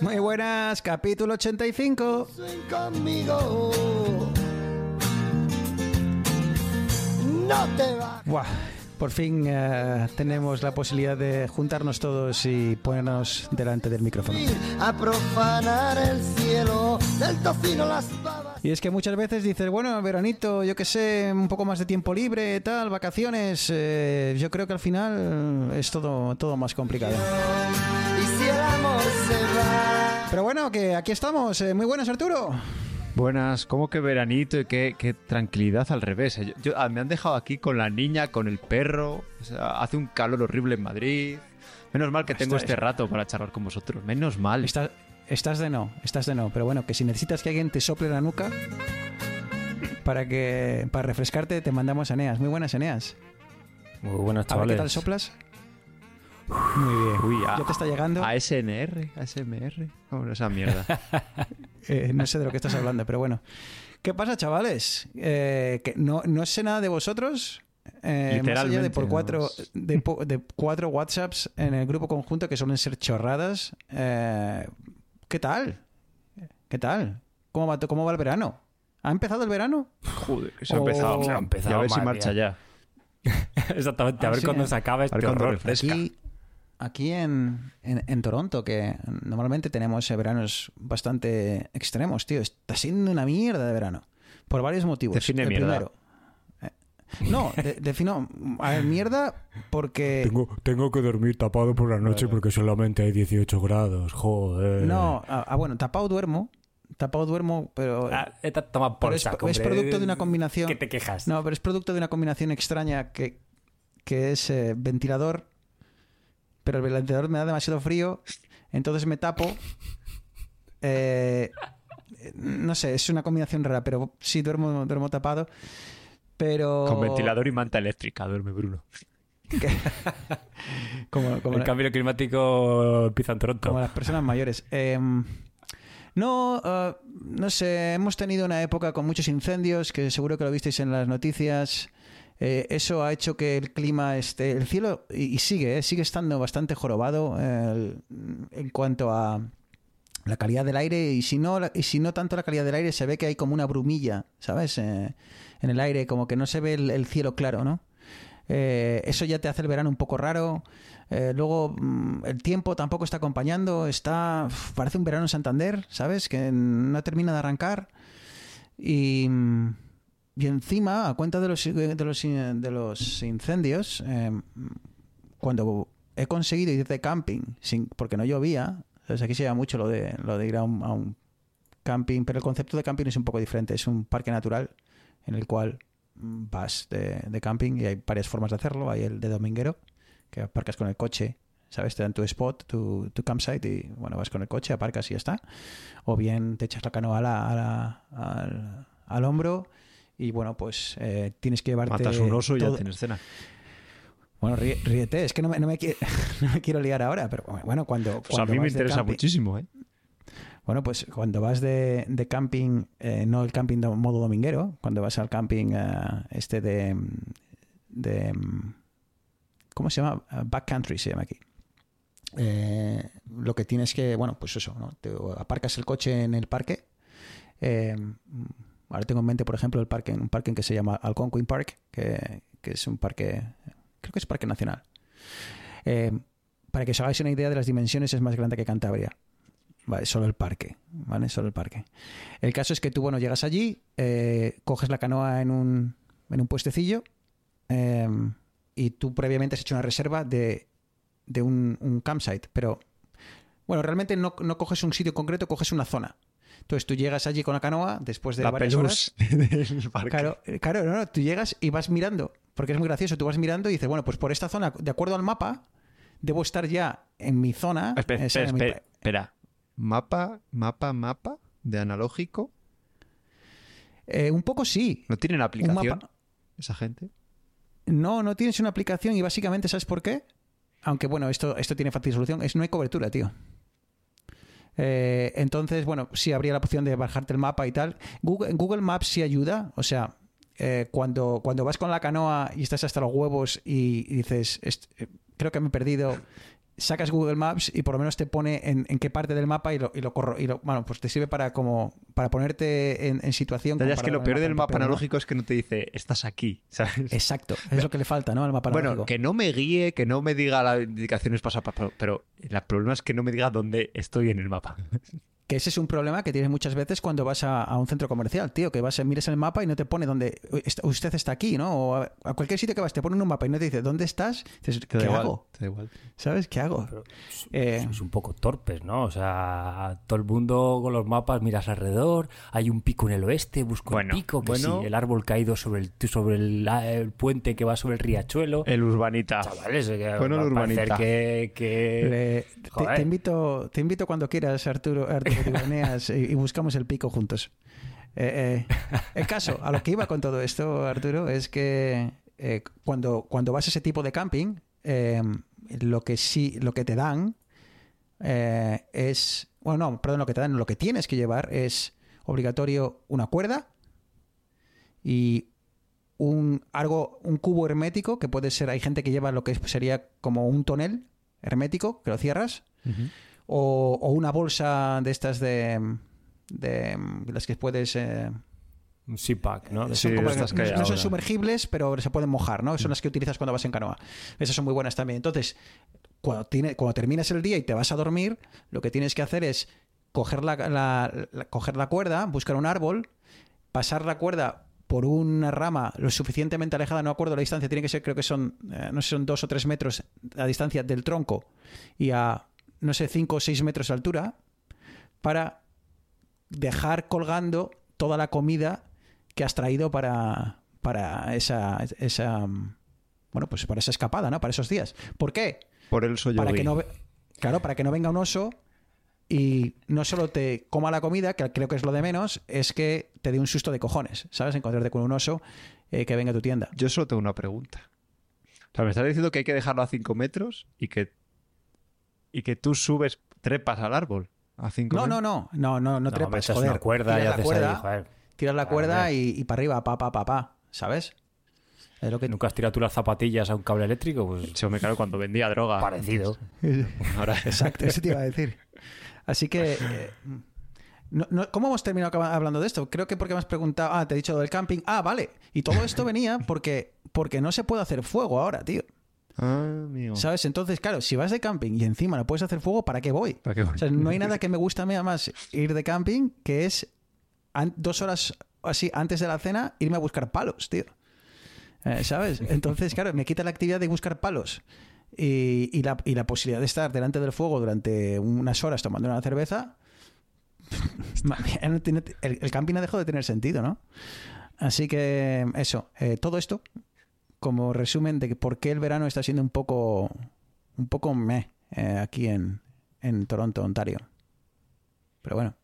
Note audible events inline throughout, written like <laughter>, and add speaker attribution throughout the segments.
Speaker 1: Muy buenas, capítulo 85.
Speaker 2: ven conmigo. No te bajas.
Speaker 1: Buah, por fin eh, tenemos la posibilidad de juntarnos todos y ponernos delante del micrófono.
Speaker 2: A profanar el cielo del tocino las babas.
Speaker 1: Y es que muchas veces dices, bueno, veranito, yo que sé, un poco más de tiempo libre, tal, vacaciones. eh, yo creo que al final es todo, todo más complicado.
Speaker 2: Y si el amor se va.
Speaker 1: Pero bueno, que aquí estamos. eh, muy buenas, Arturo.
Speaker 3: Buenas, ¿cómo que veranito y qué, qué tranquilidad al revés? eh. Yo, yo- ah, me han dejado aquí con la niña, con el perro. o sea, hace un calor horrible en Madrid. Menos mal que tengo
Speaker 1: Está-
Speaker 3: este rato para charlar con vosotros. Menos mal.
Speaker 1: Estás, estás de no, estás de no. Pero bueno, que si necesitas que alguien te sople la nuca para que para refrescarte, te mandamos a Eneas. Muy buenas, Eneas.
Speaker 4: Muy buenas,
Speaker 1: A ver
Speaker 4: chavales.
Speaker 1: qué tal soplas. Muy bien.
Speaker 3: Uy, a-
Speaker 1: ya te está llegando.
Speaker 3: ASMR, ASMR. ¿Cómo esa mierda? <laughs>
Speaker 1: Eh, no sé de lo que estás hablando, pero bueno. ¿Qué pasa, chavales? Eh, que no, no sé nada de vosotros. eh, más allá de por cuatro, de, cuatro WhatsApps en el grupo conjunto que suelen ser chorradas. Eh, ¿Qué tal? ¿Qué tal? ¿Cómo va, ¿Cómo va el verano? ¿Ha empezado el verano?
Speaker 3: Joder, que se ha empezado.
Speaker 4: se ha empezado,
Speaker 3: Y <laughs> a ver si marcha ya.
Speaker 4: Exactamente, a
Speaker 1: Ah,
Speaker 4: ver
Speaker 1: sí,
Speaker 4: cuándo
Speaker 1: eh.
Speaker 4: se acaba este
Speaker 3: cuándo
Speaker 4: horror.
Speaker 1: Aquí, aquí en, en- en Toronto, que normalmente tenemos eh, veranos bastante extremos, tío. Está siendo una mierda de verano. Por varios motivos.
Speaker 3: Define
Speaker 1: el
Speaker 3: mierda.
Speaker 1: primero. eh, No, de- defino. A ver, mierda porque.
Speaker 5: Tengo, tengo que dormir tapado por la noche porque solamente hay 18 grados. Joder.
Speaker 1: No, ah, ah, bueno, tapado duermo. Tapado duermo, pero.
Speaker 4: Ah, esta toma por
Speaker 1: pero es,
Speaker 4: saco,
Speaker 1: es
Speaker 4: hombre.
Speaker 1: producto de una combinación.
Speaker 4: ¿Qué te quejas?
Speaker 1: No, pero es producto de una combinación extraña que, que es eh, ventilador, pero el ventilador me da demasiado frío, entonces me tapo. Eh, no sé, es una combinación rara, pero sí duermo, duermo tapado. Pero.
Speaker 3: Con ventilador y manta eléctrica duerme Bruno.
Speaker 1: Como, como
Speaker 4: el
Speaker 1: la-
Speaker 4: cambio climático empieza en Toronto.
Speaker 1: como las personas mayores. Eh, no, ah, no sé, hemos tenido una época con muchos incendios, que seguro que lo visteis en las noticias. Eh, eso ha hecho que el clima esté, el cielo, y, sigue, eh, sigue estando bastante jorobado en cuanto a la calidad del aire, y si no, y si no tanto la calidad del aire, se ve que hay como una brumilla, ¿sabes? Eh, en el aire, como que no se ve el, el cielo claro, ¿no? Eh, eso ya te hace el verano un poco raro. Luego mm, el tiempo tampoco está acompañando. Está parece un verano en Santander, ¿sabes? Que no termina de arrancar. Y, mm, y encima, a cuenta de los, de los, de los incendios, eh, cuando he conseguido ir de camping, sin, porque no llovía, ¿sabes? aquí se llama mucho lo de, lo de ir a un, a un camping, pero el concepto de camping es un poco diferente. Es un parque natural en el cual vas de, de camping y hay varias formas de hacerlo. Hay el de dominguero, que aparcas con el coche, ¿sabes? Te dan tu spot, tu, tu campsite y, bueno, vas con el coche, aparcas y ya está. O bien te echas la canoa a la- al, al hombro y, bueno, pues eh, tienes que llevarte...
Speaker 3: Matas un oso y ya
Speaker 1: todo-
Speaker 3: tienes cena.
Speaker 1: Bueno, ríe- ríete, es que no me, no me qui- <laughs> no me quiero liar ahora, pero bueno, cuando...
Speaker 3: Pues a mí me interesa
Speaker 1: camping-
Speaker 3: muchísimo, ¿eh?
Speaker 1: bueno, pues cuando vas de, de camping, eh, no el camping de modo dominguero, cuando vas al camping eh, este de, de... ¿Cómo se llama? Eh, Backcountry se llama aquí. Eh, lo que tienes que, bueno, pues eso, ¿no? Te aparcas el coche en el parque. eh, ahora tengo en mente, por ejemplo, el parque, un parque que se llama Algonquin Park, que, es un parque, creo que es parque nacional. Eh, para que os hagáis una idea de las dimensiones, es más grande que Cantabria. Vale, solo el parque, ¿vale? Solo el parque. El caso es que tú, bueno, llegas allí, eh, coges la canoa en un, en un puestecillo eh, y tú previamente has hecho una reserva de, de un, un campsite, pero bueno, realmente no, no coges un sitio concreto, coges una zona. Entonces tú llegas allí con la canoa después de
Speaker 3: La
Speaker 1: varias horas. <laughs>
Speaker 3: del parque.
Speaker 1: Claro, eh, claro, no, no, tú llegas y vas mirando, porque es muy gracioso, tú vas mirando y dices, bueno, pues por esta zona, de acuerdo al mapa, debo estar ya en mi zona.
Speaker 3: Espera,
Speaker 1: esa,
Speaker 3: espera,
Speaker 1: mi
Speaker 3: espera, espera. Mapa, mapa, mapa de analógico.
Speaker 1: Eh, un poco sí.
Speaker 3: ¿No tienen aplicación
Speaker 1: mapa-
Speaker 3: esa gente?
Speaker 1: No, no tienes una aplicación y básicamente, ¿sabes por qué? Aunque bueno, esto, esto tiene fácil solución, es no hay cobertura, tío. Eh, entonces, bueno, sí habría la opción de bajarte el mapa y tal. Google, Maps sí ayuda, o sea, eh, cuando, cuando vas con la canoa y estás hasta los huevos y, dices, "Est- eh, creo que me he perdido, sacas Google Maps y por lo menos te pone en, en qué parte del mapa y lo, y lo corro. Y lo, bueno, pues te sirve para como para ponerte en, en situación.
Speaker 3: Ya, es que lo peor
Speaker 1: el
Speaker 3: del mapa analógico es que no te dice, estás aquí, <laughs> ¿sabes?
Speaker 1: Exacto, es lo que le falta, ¿no? Al mapa
Speaker 3: Bueno,
Speaker 1: analógico.
Speaker 3: que no me guíe, que no me diga las indicaciones paso, pero el problema es que no me diga dónde estoy en el mapa. <laughs>
Speaker 1: Que ese es un problema que tienes muchas veces cuando vas a, a un centro comercial, tío, que vas mires el mapa y no te pone dónde usted está aquí, ¿no? O a, a cualquier sitio que vas te pone un mapa y no te dice dónde estás. Dices, ¿qué
Speaker 3: igual,
Speaker 1: hago?
Speaker 3: te da igual.
Speaker 1: ¿Sabes? ¿Qué hago?
Speaker 4: Pero
Speaker 1: Eh,
Speaker 4: sois un poco torpes, ¿no? O sea, todo el mundo con los mapas miras alrededor, hay un pico en el oeste, busco
Speaker 3: Bueno,
Speaker 4: el pico, que
Speaker 3: bueno.
Speaker 4: sí, el árbol caído sobre el sobre el, el puente que va sobre el riachuelo.
Speaker 3: El urbanita.
Speaker 4: Chavales,
Speaker 3: Bueno, el urbanita.
Speaker 4: que, que-
Speaker 1: le- te, invito, te invito cuando quieras, Arturo, Arturo Tibaneas, y, buscamos el pico juntos. Eh, eh, el caso, a lo que iba con todo esto, Arturo, es que eh, cuando, cuando vas a ese tipo de camping, eh, lo que sí, lo que te dan eh, es, bueno, no, perdón, lo que te dan, lo que tienes que llevar es obligatorio una cuerda y un algo, un cubo hermético que puede ser, hay gente que lleva lo que sería como un tonel hermético que lo cierras o, o una bolsa de estas de, de las que puedes eh,
Speaker 4: un ¿no?
Speaker 3: Sí,
Speaker 1: son como-
Speaker 3: estas que
Speaker 1: no, son sumergibles, pero se pueden mojar, ¿no? Son las que utilizas cuando vas en canoa. Esas son muy buenas también. Entonces, cuando, tiene, cuando terminas el día y te vas a dormir, lo que tienes que hacer es coger la, la- la- coger la cuerda, buscar un árbol, pasar la cuerda por una rama lo suficientemente alejada, no acuerdo la distancia, tiene que ser, creo que son, eh, no sé, son dos o tres metros a distancia del tronco y a, no sé, cinco o seis metros de altura, para dejar colgando toda la comida que has traído para, para esa, esa bueno pues para esa escapada, ¿no? Para esos días. ¿Por qué?
Speaker 3: Por el soy
Speaker 1: Para que no claro, para que no venga un oso y no solo te coma la comida, que creo que es lo de menos, es que te dé un susto de cojones, ¿sabes? Encontrarte con un oso eh, que venga a tu tienda.
Speaker 3: Yo solo tengo una pregunta. O sea, me estás diciendo que hay que dejarlo a 5 metros y que, y que tú subes, trepas al árbol a 5
Speaker 1: No, no, no, no, no, no trepas, joder.
Speaker 4: una cuerda y
Speaker 1: Tiras la
Speaker 4: haces
Speaker 1: cuerda,
Speaker 4: ahí, joder.
Speaker 1: tiras la
Speaker 4: Claro,
Speaker 1: cuerda
Speaker 4: hombre.
Speaker 1: y, y para arriba, pa, pa, pa, pa, ¿sabes? Es lo que
Speaker 4: ¿Nunca has tirado tú las zapatillas a un cable eléctrico? Pues
Speaker 3: Sí, hombre, claro, cuando vendía droga.
Speaker 4: parecido. <laughs>
Speaker 3: Ahora,
Speaker 1: Exacto, eso te iba a decir. Así que. eh, no- no- ¿Cómo hemos terminado hablando de esto? Creo que porque me has preguntado. Ah, te he dicho lo del camping. Ah, vale. Y todo esto venía porque, porque no se puede hacer fuego ahora, tío.
Speaker 3: Ah, amigo.
Speaker 1: ¿Sabes? Entonces, claro, si vas de camping y encima no puedes hacer fuego, ¿para qué voy?
Speaker 3: ¿Para qué voy?
Speaker 1: O sea, no hay <laughs> nada que me gusta a mí más ir de camping que es dos horas así antes de la cena irme a buscar palos, tío. Eh, ¿Sabes? <laughs> Entonces, claro, me quita la actividad de buscar palos y, y la, y la posibilidad de estar delante del fuego durante unas horas tomando una cerveza. <laughs> el camping ha dejado de tener sentido, ¿no? Así que eso, eh, todo esto como resumen de por qué el verano está siendo un poco un poco meh eh, aquí en, en Toronto, Ontario. Pero bueno.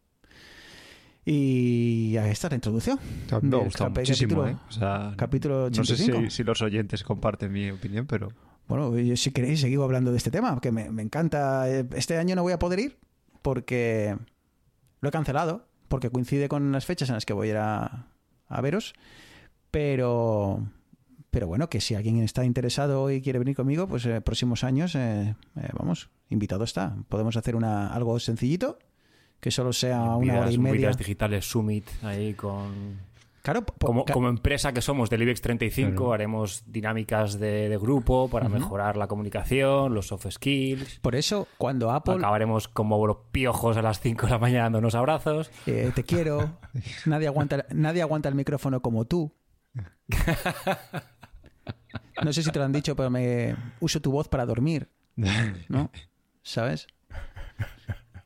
Speaker 1: Y ahí está la introducción.
Speaker 3: me
Speaker 1: capi-
Speaker 3: muchísimo,
Speaker 1: capítulo-
Speaker 3: ¿eh? O sea,
Speaker 1: capítulo
Speaker 3: no sé
Speaker 1: 85.
Speaker 3: si, si los oyentes comparten mi opinión, pero...
Speaker 1: Bueno, yo, si queréis seguimos hablando de este tema, que me, me encanta. Eh, Este año no voy a poder ir porque lo he cancelado, porque coincide con las fechas en las que voy a ir a, a veros. Pero, pero bueno, que si alguien está interesado y quiere venir conmigo, pues eh, próximos años, eh, eh, vamos, invitado está. Podemos hacer una, algo sencillito, que solo sea una hora y media.
Speaker 4: Vidas digitales summit ahí con
Speaker 1: Claro,
Speaker 4: como,
Speaker 1: ca-
Speaker 4: como empresa que somos del IBEX 35
Speaker 3: Claro.
Speaker 4: haremos dinámicas de, de grupo para mejorar la comunicación, los soft skills.
Speaker 1: por eso, cuando Apple
Speaker 4: Acabaremos como los piojos a las 5 de la mañana dándonos abrazos.
Speaker 1: Eh, te quiero. <laughs> Nadie aguanta, nadie aguanta el micrófono como tú. <laughs> No sé si te lo han dicho, pero me uso tu voz para dormir, ¿no? ¿Sabes?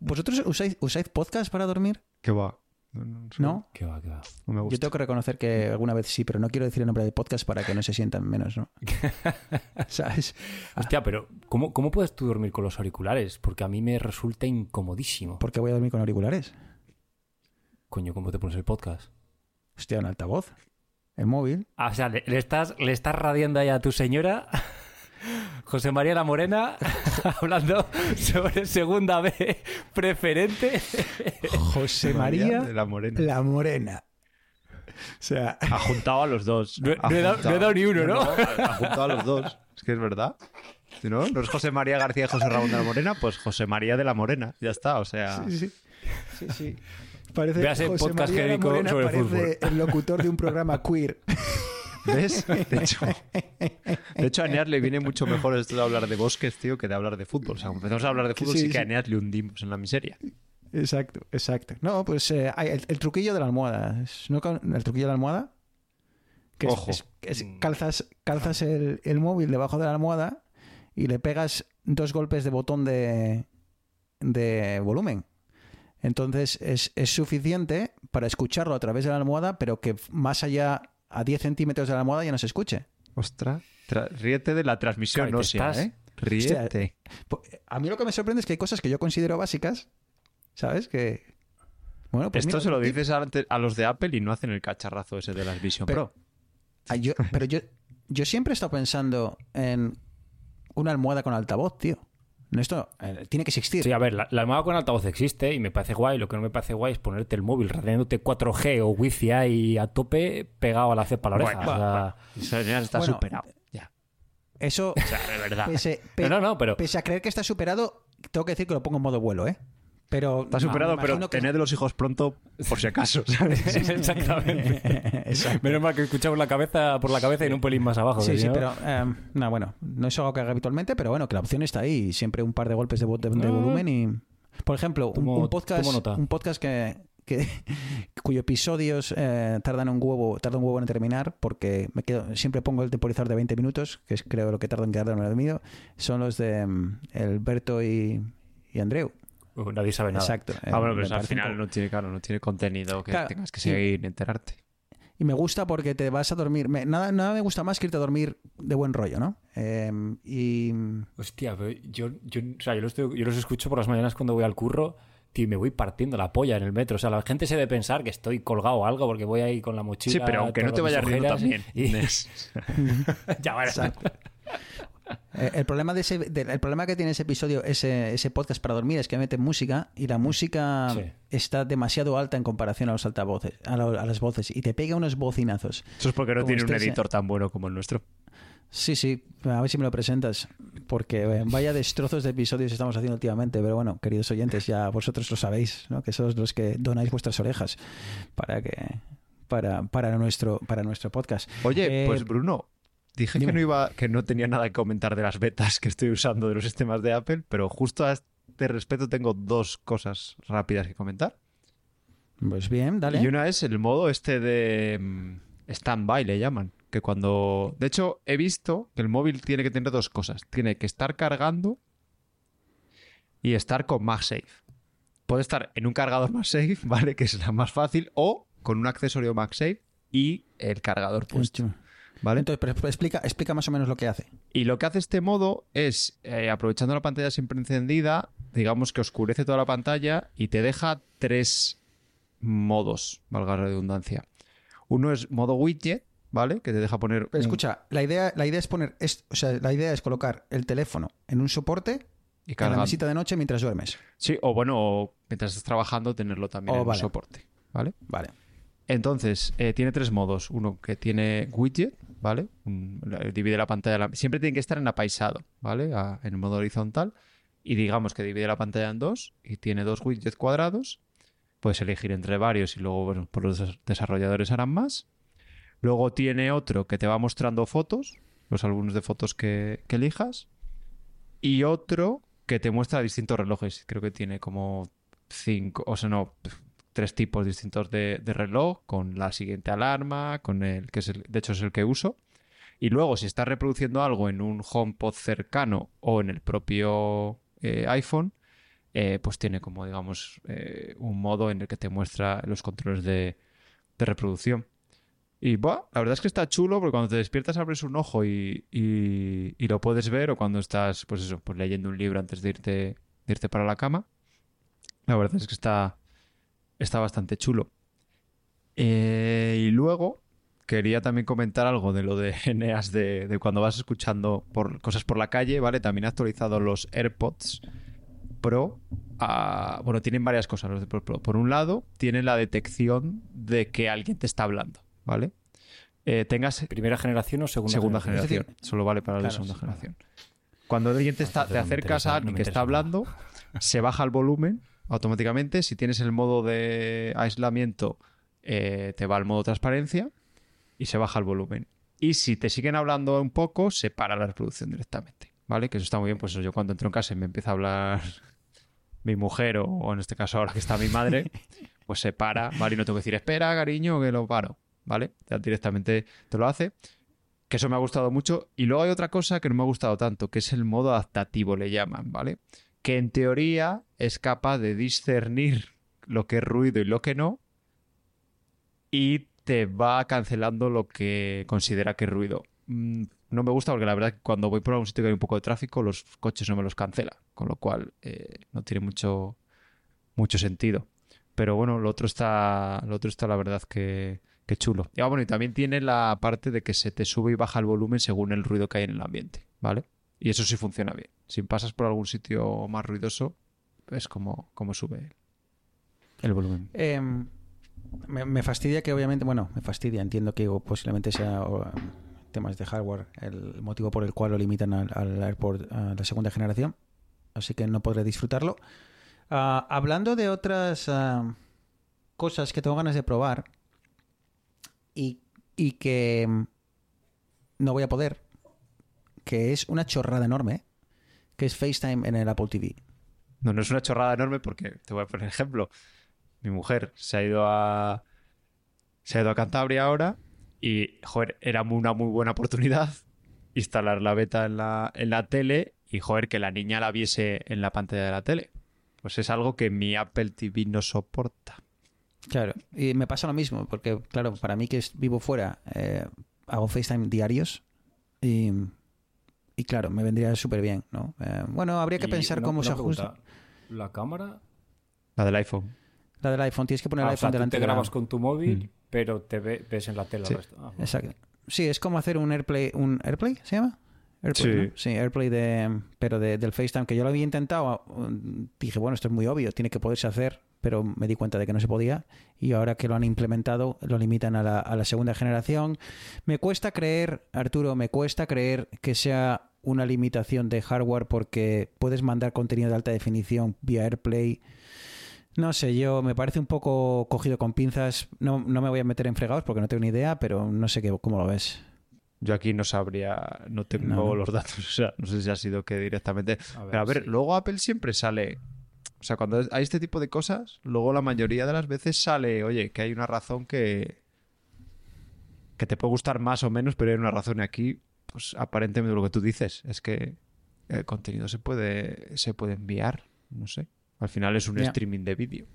Speaker 1: ¿Vosotros usáis, usáis podcast para dormir?
Speaker 3: ¿Qué va? No, no, sé,
Speaker 1: ¿No?
Speaker 4: Qué va, qué va.
Speaker 3: no me
Speaker 1: Yo tengo que reconocer que alguna vez sí, pero no quiero decir el nombre del podcast para que no se sientan menos, ¿no? <laughs> ¿Sabes?
Speaker 4: Hostia, pero ¿cómo, ¿cómo puedes tú dormir con los auriculares? Porque a mí me resulta incomodísimo.
Speaker 1: ¿Por qué voy a dormir con auriculares?
Speaker 4: Coño, ¿cómo te pones el podcast?
Speaker 1: Hostia, un altavoz. El móvil.
Speaker 4: Ah, o sea, le, le estás, le estás radiando ahí a tu señora, <laughs> José María La Morena, <laughs> hablando sobre segunda B preferente. <laughs>
Speaker 1: José María
Speaker 3: de la Morena.
Speaker 1: La Morena. O sea,
Speaker 3: Ha juntado a los dos.
Speaker 4: No- no he dado-
Speaker 3: juntado-
Speaker 4: no he dado ni uno, ¿no?
Speaker 3: ha, ha juntado a los dos. Es que es verdad. Si no, no es José María García y José Ramón de la Morena, pues José María de la Morena. Ya está, o sea.
Speaker 1: sí, sí. sí, sí. Parece José
Speaker 4: podcast
Speaker 1: María La
Speaker 4: genérico
Speaker 1: Morena
Speaker 4: sobre
Speaker 1: parece
Speaker 4: fútbol.
Speaker 1: el locutor de un programa queer. <laughs>
Speaker 3: ¿Ves? De hecho, de hecho, a Eneas le viene mucho mejor esto de hablar de bosques, tío, que de hablar de fútbol. O sea, empezamos a hablar de fútbol,
Speaker 1: Sí,
Speaker 3: sí, que a Eneas le hundimos en la miseria.
Speaker 1: Exacto, exacto. No, pues eh, el, el truquillo de la almohada. ¿no? El truquillo de la almohada. Que
Speaker 3: Ojo.
Speaker 1: es- es-
Speaker 3: Mm.
Speaker 1: calzas, calzas el, el móvil debajo de la almohada y le pegas dos golpes de botón de, de volumen. Entonces es, es suficiente para escucharlo a través de la almohada, pero que más allá, a 10 centímetros de la almohada, ya no se escuche.
Speaker 3: Ostras, tra- ríete de la transmisión
Speaker 4: Claro, estás-
Speaker 3: ¿eh? Ríete.
Speaker 1: A mí lo que me sorprende es que hay cosas que yo considero básicas, ¿sabes? Que. Bueno, pues
Speaker 3: Esto
Speaker 1: mira,
Speaker 3: se lo dices a, a los de Apple y no hacen el cacharrazo ese de las Vision
Speaker 1: Pero-
Speaker 3: Pro.
Speaker 1: Yo- pero yo, yo siempre he estado pensando en una almohada con altavoz, tío. Esto eh, tiene que existir.
Speaker 4: Sí, a ver, la, la almohada con altavoz existe y me parece guay. Lo que no me parece guay es ponerte el móvil radiándote 4G o Wi-Fi ahí a tope pegado a la cepa a la oreja.
Speaker 3: Bueno,
Speaker 4: o sea,
Speaker 3: Eso ya está
Speaker 1: Bueno,
Speaker 3: superado. Ya.
Speaker 1: Eso,
Speaker 3: O sea, de verdad.
Speaker 1: pese, pe-
Speaker 4: No, no, no, pero-
Speaker 1: pese a creer que está superado, tengo que decir que lo pongo en modo vuelo, ¿eh? Pero
Speaker 3: Está superado, pero
Speaker 1: que-
Speaker 3: tened los hijos pronto por si acaso, <laughs> ¿sabes? <laughs>
Speaker 4: Exactamente. <laughs>
Speaker 1: Exacto.
Speaker 4: Menos mal que escuchamos la cabeza por la cabeza y no un pelín más abajo.
Speaker 1: Sí, sí,
Speaker 4: no-
Speaker 1: pero eh, no, bueno, no es algo que haga habitualmente, pero bueno, que la opción está ahí. Siempre un par de golpes de, de- de
Speaker 4: Ah.
Speaker 1: volumen y. Por ejemplo, un,
Speaker 4: Tomo-
Speaker 1: un podcast, un podcast que, que cuyo episodios eh, tardan un huevo, tarda un huevo en terminar, porque me quedo, siempre pongo el temporizador de 20 minutos, que es creo lo que tarda en quedarme dormido, son los de mm, el Berto y, y Andreu.
Speaker 4: Uh, nadie sabe nada.
Speaker 1: Exacto.
Speaker 3: Ah, bueno,
Speaker 1: Eh,
Speaker 3: pero
Speaker 1: me
Speaker 3: eso al final
Speaker 1: como-
Speaker 3: no tiene, claro, no tiene contenido que
Speaker 1: Claro,
Speaker 3: tengas que seguir y enterarte.
Speaker 1: Y me gusta porque te vas a dormir. me- nada, nada me gusta más que irte a dormir de buen rollo, ¿no? Eh, y.
Speaker 4: Hostia, pero yo, yo, o sea, yo, los, tengo- yo los escucho por las mañanas cuando voy al curro tío, y me voy partiendo la polla en el metro. O sea, la gente se debe pensar que estoy colgado o algo porque voy ahí con la mochila.
Speaker 3: Sí, pero aunque no te vayas riendo también.
Speaker 4: y- <laughs> <laughs> ya, bueno.
Speaker 1: Exacto. Eh, el, problema de ese, de- el problema que tiene ese episodio, ese, ese podcast para dormir, es que mete música y la música
Speaker 4: Sí.
Speaker 1: está demasiado alta en comparación a los altavoces, a, las voces, y te pega unos bocinazos.
Speaker 3: Eso es porque no tiene un
Speaker 1: estés, eh.
Speaker 3: editor tan bueno como el nuestro.
Speaker 1: Sí, sí, a ver si me lo presentas, porque eh, vaya destrozos de episodios estamos haciendo últimamente, pero bueno, queridos oyentes, ya vosotros lo sabéis, ¿no? que sois los que donáis vuestras orejas para que para, para nuestro para nuestro podcast.
Speaker 3: Oye,
Speaker 1: Eh,
Speaker 3: pues Bruno, dije
Speaker 1: dime.
Speaker 3: que no iba, que no tenía nada que comentar de las betas que estoy usando de los sistemas de Apple, pero justo a este respecto tengo dos cosas rápidas que comentar.
Speaker 1: Pues bien, dale.
Speaker 3: Y una es el modo este de mm, stand-by, le llaman. Que cuando. De hecho, he visto que el móvil tiene que tener dos cosas. Tiene que estar cargando y estar con MagSafe. Puede estar en un cargador MagSafe, <laughs> ¿vale? Que es la más fácil, o con un accesorio MagSafe y el cargador puesto, ¿vale?
Speaker 1: Entonces, pero explica, explica más o menos lo que hace.
Speaker 3: Y lo que hace este modo es, eh, aprovechando la pantalla siempre encendida, digamos que oscurece toda la pantalla y te deja tres modos, valga la redundancia. Uno es modo widget, ¿vale? Que te deja poner...
Speaker 1: Pero
Speaker 3: un-
Speaker 1: escucha, la idea, la idea es poner, es- o sea, la idea es colocar el teléfono en un soporte
Speaker 3: y
Speaker 1: en la mesita de noche mientras duermes.
Speaker 3: Sí, o bueno, o mientras estás trabajando, tenerlo también
Speaker 1: Oh,
Speaker 3: en
Speaker 1: vale.
Speaker 3: un soporte, ¿vale?
Speaker 1: Vale.
Speaker 3: Entonces, eh, tiene tres modos. Uno que tiene widget, ¿vale? Divide la pantalla. la- siempre tiene que estar en apaisado, ¿vale? En modo horizontal. Y digamos que divide la pantalla en dos y tiene dos widgets cuadrados. Puedes elegir entre varios y luego, bueno, por los des- desarrolladores harán más. Luego tiene otro que te va mostrando fotos, los álbumes de fotos que, que elijas. Y otro que te muestra distintos relojes. Creo que tiene como cinco, o sea, no, tres tipos distintos de, reloj, con la siguiente alarma, con el que es el, de hecho es el que uso. Y luego, si estás reproduciendo algo en un HomePod cercano o en el propio eh, iPhone, eh, pues tiene como, digamos, eh, un modo en el que te muestra los controles de, reproducción. Y buah, la verdad es que está chulo porque cuando te despiertas abres un ojo y lo puedes ver o cuando estás, pues eso, pues leyendo un libro antes de irte, de irte para la cama. La verdad es que está, está bastante chulo. Eh, y luego quería también comentar algo de lo de <laughs> Eneas de, de cuando vas escuchando por, cosas por la calle, ¿vale? También ha actualizado los AirPods Pro. a- bueno, tienen varias cosas los de Pro Pro. Por un lado, tienen la detección de que alguien te está hablando, ¿vale? Eh, tengas
Speaker 4: ¿Primera generación o segunda,
Speaker 3: segunda
Speaker 4: generación?
Speaker 3: generación. Solo vale para la segunda
Speaker 1: sí.
Speaker 3: generación. Cuando alguien te, está, te acercas a alguien que está hablando, se baja el volumen automáticamente. Si tienes el modo de aislamiento, eh, te va al modo transparencia y se baja el volumen. Y si te siguen hablando un poco, se para la reproducción directamente. ¿Vale? Que eso está muy bien. Pues yo cuando entro en casa y me empieza a hablar <laughs> mi mujer, o, o en este caso ahora que está mi madre, <laughs> pues se para, ¿vale? Y no tengo que decir, espera, cariño, que lo paro. ¿Vale? Ya directamente te lo hace. Que eso me ha gustado mucho. Y luego hay otra cosa que no me ha gustado tanto, que es el modo adaptativo, le llaman, ¿vale? Que en teoría es capaz de discernir lo que es ruido y lo que no. Y te va cancelando lo que considera que es ruido. Mm, No me gusta porque la verdad que cuando voy por algún sitio que hay un poco de tráfico, los coches no me los cancela. Con lo cual eh, no tiene mucho, mucho sentido. Pero bueno, lo otro está, lo otro está la verdad que, chulo. Y, ah, bueno, y también tiene la parte de que se te sube y baja el volumen según el ruido que hay en el ambiente, ¿vale? Y eso sí funciona bien. Si pasas por algún sitio más ruidoso, es como, sube el volumen.
Speaker 1: Eh, me, me fastidia que obviamente, bueno, me fastidia, entiendo que posiblemente sea temas de hardware el motivo por el cual lo limitan al, AirPort a la segunda generación, así que no podré disfrutarlo. Ah, hablando de otras ah, cosas que tengo ganas de probar y, y que mm, no voy a poder, que es una chorrada enorme, que es FaceTime en el Apple TV.
Speaker 3: No, no es una chorrada enorme porque, te voy a poner ejemplo, mi mujer se ha ido a se ha ido a Cantabria ahora y, joder, era una muy buena oportunidad <laughs> instalar la beta en la, en la tele y, joder, que la niña la viese en la pantalla de la tele. Pues es algo que mi Apple TV no soporta.
Speaker 1: Claro, y me pasa lo mismo, porque claro, para mí que vivo fuera, eh, hago FaceTime diarios y, y claro, me vendría súper bien, ¿no? Eh, bueno, habría que
Speaker 4: Y
Speaker 1: pensar cómo se ajusta.
Speaker 4: ¿La cámara?
Speaker 3: La del iPhone.
Speaker 1: La del iPhone, tienes que poner
Speaker 4: Ah,
Speaker 1: el
Speaker 4: o sea,
Speaker 1: iPhone
Speaker 4: tú
Speaker 1: delante
Speaker 4: te
Speaker 1: de la-
Speaker 4: grabas con tu móvil,
Speaker 3: Mm.
Speaker 4: pero te ve- ves en la tele
Speaker 3: Sí.
Speaker 4: el resto. Ah, bueno.
Speaker 1: Exacto. Sí, es como hacer un AirPlay, un AirPlay, ¿se llama? AirPlay,
Speaker 3: Sí.
Speaker 1: ¿no? Sí, AirPlay de, pero de- del FaceTime, que yo lo había intentado, um, dije, bueno, esto es muy obvio, tiene que poderse hacer, pero me di cuenta de que no se podía y ahora que lo han implementado lo limitan a la, a la segunda generación. Me cuesta creer, Arturo, me cuesta creer que sea una limitación de hardware porque puedes mandar contenido de alta definición vía AirPlay. No sé, yo me parece un poco cogido con pinzas. No, no me voy a meter en fregados porque no tengo ni idea, pero no sé qué, cómo lo ves.
Speaker 3: Yo aquí no sabría, no tengo
Speaker 1: No, no.
Speaker 3: los datos, <laughs> o sea, no sé si ha sido que directamente.
Speaker 4: A ver,
Speaker 3: Pero a ver,
Speaker 4: sí.
Speaker 3: luego Apple siempre sale. O sea, cuando hay este tipo de cosas, luego la mayoría de las veces sale, oye, que hay una razón que. que te puede gustar más o menos, pero hay una razón. Y aquí, pues aparentemente lo que tú dices es que el contenido se puede, se puede enviar. No sé. Al final es un streaming de vídeo.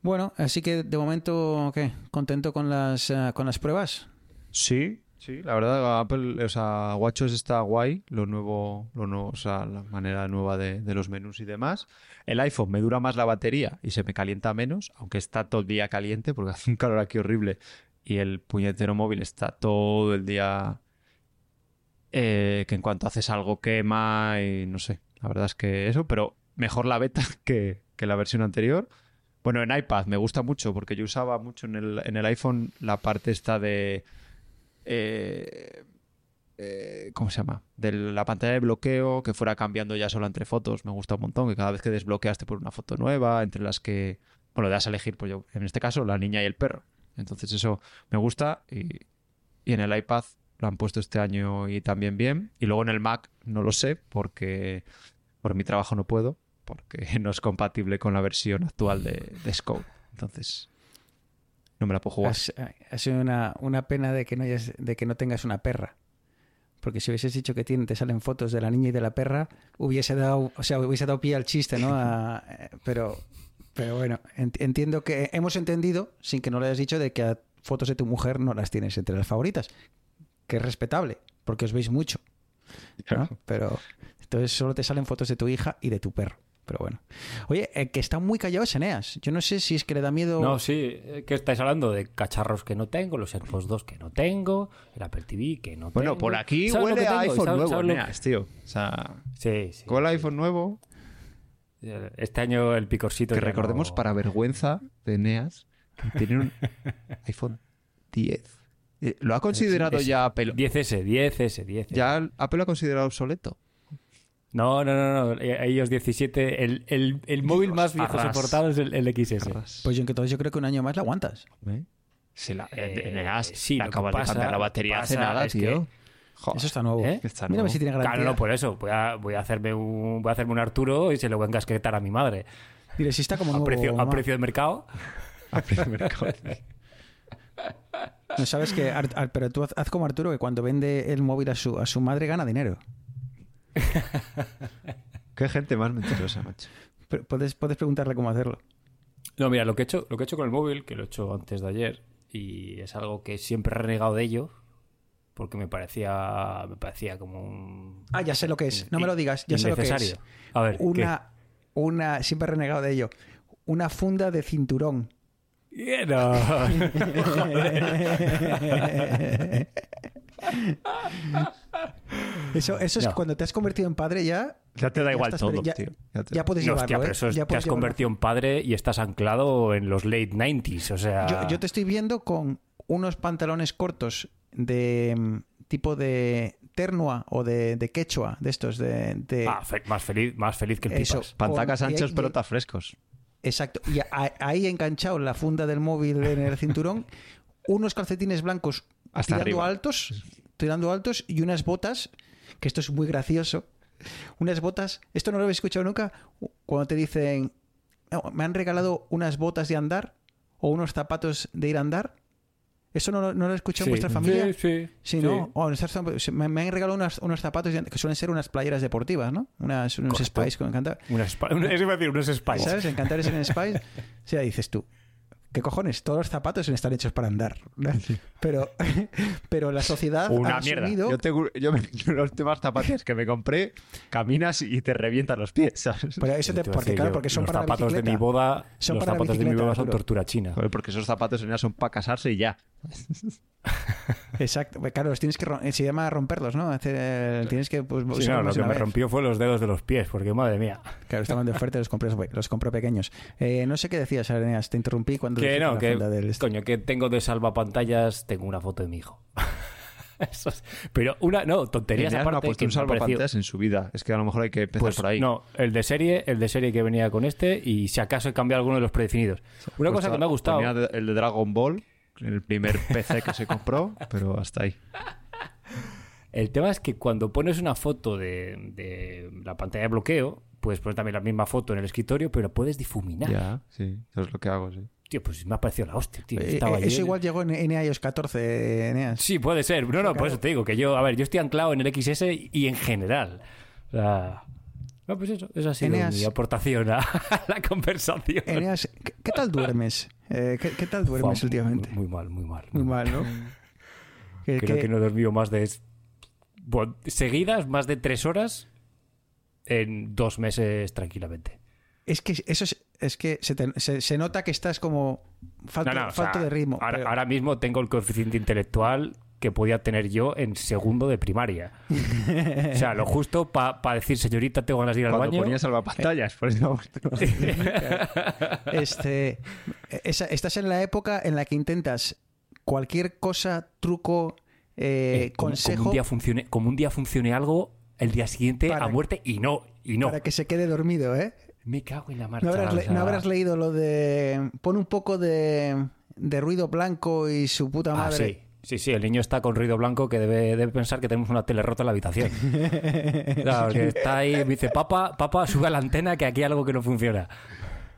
Speaker 1: Bueno, así que de momento, ¿qué? ¿Contento con las, eh, con las pruebas?
Speaker 3: Sí, sí, la verdad, Apple, o sea, WatchOS está guay, lo nuevo, lo nuevo, o sea, la manera nueva de, de los menús y demás. El iPhone me dura más la batería y se me calienta menos, aunque está todo el día caliente porque <laughs> hace un calor aquí horrible y el puñetero móvil está todo el día eh, que en cuanto haces algo quema y no sé, la verdad es que eso, pero mejor la beta <laughs> que, que la versión anterior. Bueno, en iPad me gusta mucho porque yo usaba mucho en el, en el iPhone la parte esta de... eh, eh, ¿Cómo se llama? De la pantalla de bloqueo que fuera cambiando ya solo entre fotos. Me gusta un montón que cada vez que desbloqueaste por una foto nueva, entre las que... Bueno, das a elegir, pues yo, en este caso, la niña y el perro. Entonces eso me gusta y, y en el iPad lo han puesto este año y también bien. Y luego en el Mac no lo sé porque por mi trabajo no puedo, porque <laughs> no es compatible con la versión actual de, de Scope. Entonces no me la puedo jugar.
Speaker 1: Ha sido una, una pena de que, no hayas- de que no tengas una perra. Porque si hubieses dicho que tiene, te salen fotos de la niña y de la perra, hubiese dado, o sea, hubiese dado pie al chiste, ¿no? <laughs> A- eh, pero, pero bueno, ent- entiendo que hemos entendido, sin que no lo hayas dicho, de que a fotos de tu mujer no las tienes entre las favoritas. Que es respetable, porque os veis mucho. ¿no? Pero entonces solo te salen fotos de tu hija y de tu perro. Pero bueno. Oye, el que está muy callado es Eneas. Yo no sé si es que le da miedo.
Speaker 4: No, sí, eh, ¿qué estáis hablando? De cacharros que no tengo, los AirPods 2 que no tengo, el Apple TV que no
Speaker 3: Bueno,
Speaker 4: tengo.
Speaker 3: por aquí
Speaker 4: ¿Sabes lo
Speaker 3: huele
Speaker 4: que
Speaker 3: a iPhone
Speaker 4: ¿Sabes-
Speaker 3: nuevo, Eneas, tío. O sea,
Speaker 4: Sí, sí.
Speaker 3: con el iPhone nuevo,
Speaker 4: Este año el picorcito.
Speaker 3: que recordemos
Speaker 4: no-
Speaker 3: para vergüenza de Eneas, tiene un <laughs> iPhone 10. Eh, ¿Lo ha considerado
Speaker 4: es-
Speaker 3: ya Apple?
Speaker 4: 10S, 10S, 10S.
Speaker 3: ¿Ya Apple lo ha considerado obsoleto?
Speaker 4: No, no, no, no. eh, Ellos 17. El, el, el móvil más viejo
Speaker 3: arras.
Speaker 4: soportado es el, el XS.
Speaker 1: Pues yo, entonces yo creo que un año más la aguantas.
Speaker 3: ¿Eh? Se la,
Speaker 4: Eh,
Speaker 3: Eneas,
Speaker 4: sí,
Speaker 3: acabas de cambiar la batería hace nada, tío.
Speaker 4: que-
Speaker 3: Joder,
Speaker 1: Eso está nuevo.
Speaker 4: ¿Eh?
Speaker 3: está
Speaker 1: a
Speaker 3: nuevo.
Speaker 1: si tiene garantía.
Speaker 4: Claro, no, por eso. Voy a, voy a hacerme un, voy a hacerme un Arturo y se lo voy a encasquetar a mi madre.
Speaker 1: Dile, si está como
Speaker 4: A
Speaker 1: nuevo.
Speaker 4: precio, a precio de mercado. <laughs>
Speaker 3: A precio de mercado.
Speaker 1: No sabes que. Ar- Ar- pero tú haz, haz como Arturo, que cuando vende el móvil a su, a su madre gana dinero. <laughs>
Speaker 3: Qué gente más mentirosa, macho.
Speaker 1: Pero puedes, puedes preguntarle cómo hacerlo.
Speaker 4: No, mira, lo que, he hecho, lo que he hecho con el móvil, que lo he hecho antes de ayer, y es algo que siempre he renegado de ello, porque me parecía, me parecía como un...
Speaker 1: Ah, ya sé lo que es. No me lo digas, ya sé lo que es.
Speaker 4: A ver, ¿qué?
Speaker 1: Una, una, siempre he renegado de ello. Una funda de cinturón.
Speaker 4: Yeah, no. <laughs>
Speaker 1: Eso, eso es
Speaker 4: No.
Speaker 1: cuando te has convertido en padre ya.
Speaker 3: Ya te da igual
Speaker 1: estás-
Speaker 3: todo,
Speaker 1: ya,
Speaker 3: tío. Ya te-
Speaker 1: ya puedes
Speaker 4: No,
Speaker 1: llevarlo.
Speaker 4: hostia, pero
Speaker 1: ¿eh?
Speaker 4: eso es-
Speaker 1: Ya
Speaker 4: te has
Speaker 1: llevarlo.
Speaker 4: convertido en padre y estás anclado en los late 90s, o sea...
Speaker 1: Yo, yo te estoy viendo con unos pantalones cortos de mm, tipo de ternua o de, de quechua, de estos, de... de-
Speaker 4: Ah, fe- más, feliz, más feliz que el
Speaker 1: Eso.
Speaker 4: pipas.
Speaker 3: Pantacas anchos, pelotas frescos.
Speaker 1: Exacto. Y a- ahí enganchado la funda del móvil en el cinturón, <laughs> unos calcetines blancos
Speaker 3: Hasta
Speaker 1: tirando
Speaker 3: arriba.
Speaker 1: altos, tirando altos y unas botas, que esto es muy gracioso. Unas botas, esto no lo habéis escuchado nunca, cuando te dicen, "No, me han regalado unas botas de andar o unos zapatos de ir a andar. ¿Eso no, lo- no lo he escuchado en vuestra familia?
Speaker 4: Sí, sí.
Speaker 1: Sí, ¿no? O nuestras- me, me han regalado unas- unos zapatos que suelen ser unas playeras deportivas, ¿no? Unas, unos
Speaker 4: Correcto.
Speaker 1: Spice con encantar. <laughs>
Speaker 4: Una una- a decir, unos Spice.
Speaker 1: ¿Sabes? En Cantares en Spice. <laughs> O sea, dices tú, ¿qué cojones? Todos los zapatos están hechos para andar. <laughs> ¿no? Pero, <laughs> pero la sociedad
Speaker 3: Una
Speaker 1: ha
Speaker 3: mierda.
Speaker 1: asumido...
Speaker 3: Yo, tengo, yo me, los últimos zapatos que me compré, caminas y te revientan los pies, ¿sabes?
Speaker 1: Pero eso te- porque, claro, porque son
Speaker 4: los
Speaker 1: para la
Speaker 4: zapatos de
Speaker 3: mi
Speaker 4: boda,
Speaker 1: Son
Speaker 4: los
Speaker 1: para la
Speaker 4: zapatos de mi boda son tortura china.
Speaker 3: Porque esos zapatos en realidad son para casarse y ya. <laughs> <laughs>
Speaker 1: Exacto. Pues Claro, los tienes que... rom- Se llama romperlos, ¿no? Hacer, el- tienes que... Pues,
Speaker 4: Sí, no, lo que me
Speaker 1: vez.
Speaker 4: rompió fue los dedos de los pies, porque madre mía.
Speaker 1: Claro, estaban de oferta y los compré, <laughs> los compré pequeños. Eh, no sé qué decías, Areneas. Te interrumpí cuando...
Speaker 4: Que no,
Speaker 1: la
Speaker 4: que
Speaker 1: del-
Speaker 4: coño, que tengo de salvapantallas, tengo una foto de mi hijo. <laughs> Eso es- Pero una, no, tonterías
Speaker 3: Eneas no ha
Speaker 4: aparte
Speaker 3: puesto
Speaker 4: que
Speaker 3: un salvapantallas en su vida. Es que a lo mejor hay que empezar
Speaker 4: Pues
Speaker 3: por ahí.
Speaker 4: no, el de serie, el de serie que venía con este y si acaso he cambiado alguno de los predefinidos. Una
Speaker 3: Pues
Speaker 4: cosa que me ha gustado,
Speaker 3: el de Dragon Ball, el primer PC que se compró, pero hasta ahí.
Speaker 4: el tema es que cuando pones una foto de, de la pantalla de bloqueo, puedes poner también la misma foto en el escritorio, pero puedes difuminar.
Speaker 3: Ya, sí. Eso es lo que hago, sí.
Speaker 4: Tío, pues me ha parecido la hostia, tío.
Speaker 1: Eh,
Speaker 4: Estaba
Speaker 1: eh, eso
Speaker 4: ayer-
Speaker 1: igual llegó en, en iOS 14, Eneas.
Speaker 4: Sí, puede ser. No, no, por eso te digo que yo, a ver, yo estoy anclado en el XS y en general. O sea, no, pues eso, esa ha sido
Speaker 1: Eneas.
Speaker 4: mi aportación <laughs> a la conversación.
Speaker 1: Eneas, ¿qué, qué tal duermes? Eh, ¿qué, qué tal duermes
Speaker 4: Fua,
Speaker 1: últimamente?
Speaker 4: Muy, muy mal, muy mal.
Speaker 1: Muy mal, ¿no? <laughs>
Speaker 4: Creo
Speaker 1: que-
Speaker 4: que no he dormido más de bueno, seguidas, más de tres horas en dos meses tranquilamente.
Speaker 1: Es que eso es, es que se, te- se- se nota que estás como falto,
Speaker 4: No, no, o
Speaker 1: falto
Speaker 4: sea,
Speaker 1: de ritmo.
Speaker 4: Ahora,
Speaker 1: pero-
Speaker 4: ahora mismo tengo el coeficiente intelectual que podía tener yo en segundo de primaria. o sea, lo justo para decir, señorita, tengo ganas de ir al
Speaker 3: Cuando
Speaker 4: baño.
Speaker 3: ponía salvapantallas, por eso. <laughs>
Speaker 1: este, esa- estás en la época en la que intentas cualquier cosa, truco, eh,
Speaker 4: Eh, como,
Speaker 1: consejo
Speaker 4: como un día funcione, como un día funcione algo, el día siguiente
Speaker 1: Para-
Speaker 4: a muerte y no, y no.
Speaker 1: para que se quede dormido, ¿eh?
Speaker 4: Me cago en la marcha.
Speaker 1: No habrás,
Speaker 4: o
Speaker 1: le-
Speaker 4: sea,
Speaker 1: no habrás leído lo de pon un poco de, de ruido blanco y su puta
Speaker 4: Ah,
Speaker 1: madre.
Speaker 4: sí. Sí, sí, el niño está con ruido blanco que debe, debe pensar que tenemos una tele rota en la habitación. <laughs> Claro, que está ahí, me dice, papá, papá, sube a la antena que aquí hay algo que no funciona.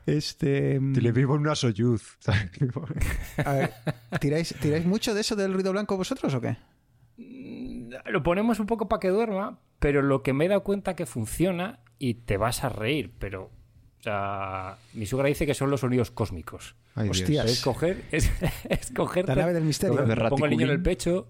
Speaker 1: Este,
Speaker 3: Te le vivo en una Soyuz. <laughs>
Speaker 1: a ver, ¿tiráis, ¿Tiráis mucho de eso del ruido blanco vosotros o qué?
Speaker 4: Lo ponemos un poco para que duerma, pero lo que me he dado cuenta que funciona y te vas a reír, pero... O sea, mi suegra dice que son los sonidos cósmicos.
Speaker 3: Ay, Dios.
Speaker 1: Hostia.
Speaker 4: Es coger, <laughs> es, es coger
Speaker 1: La nave del misterio.
Speaker 3: De
Speaker 4: pongo al niño en el pecho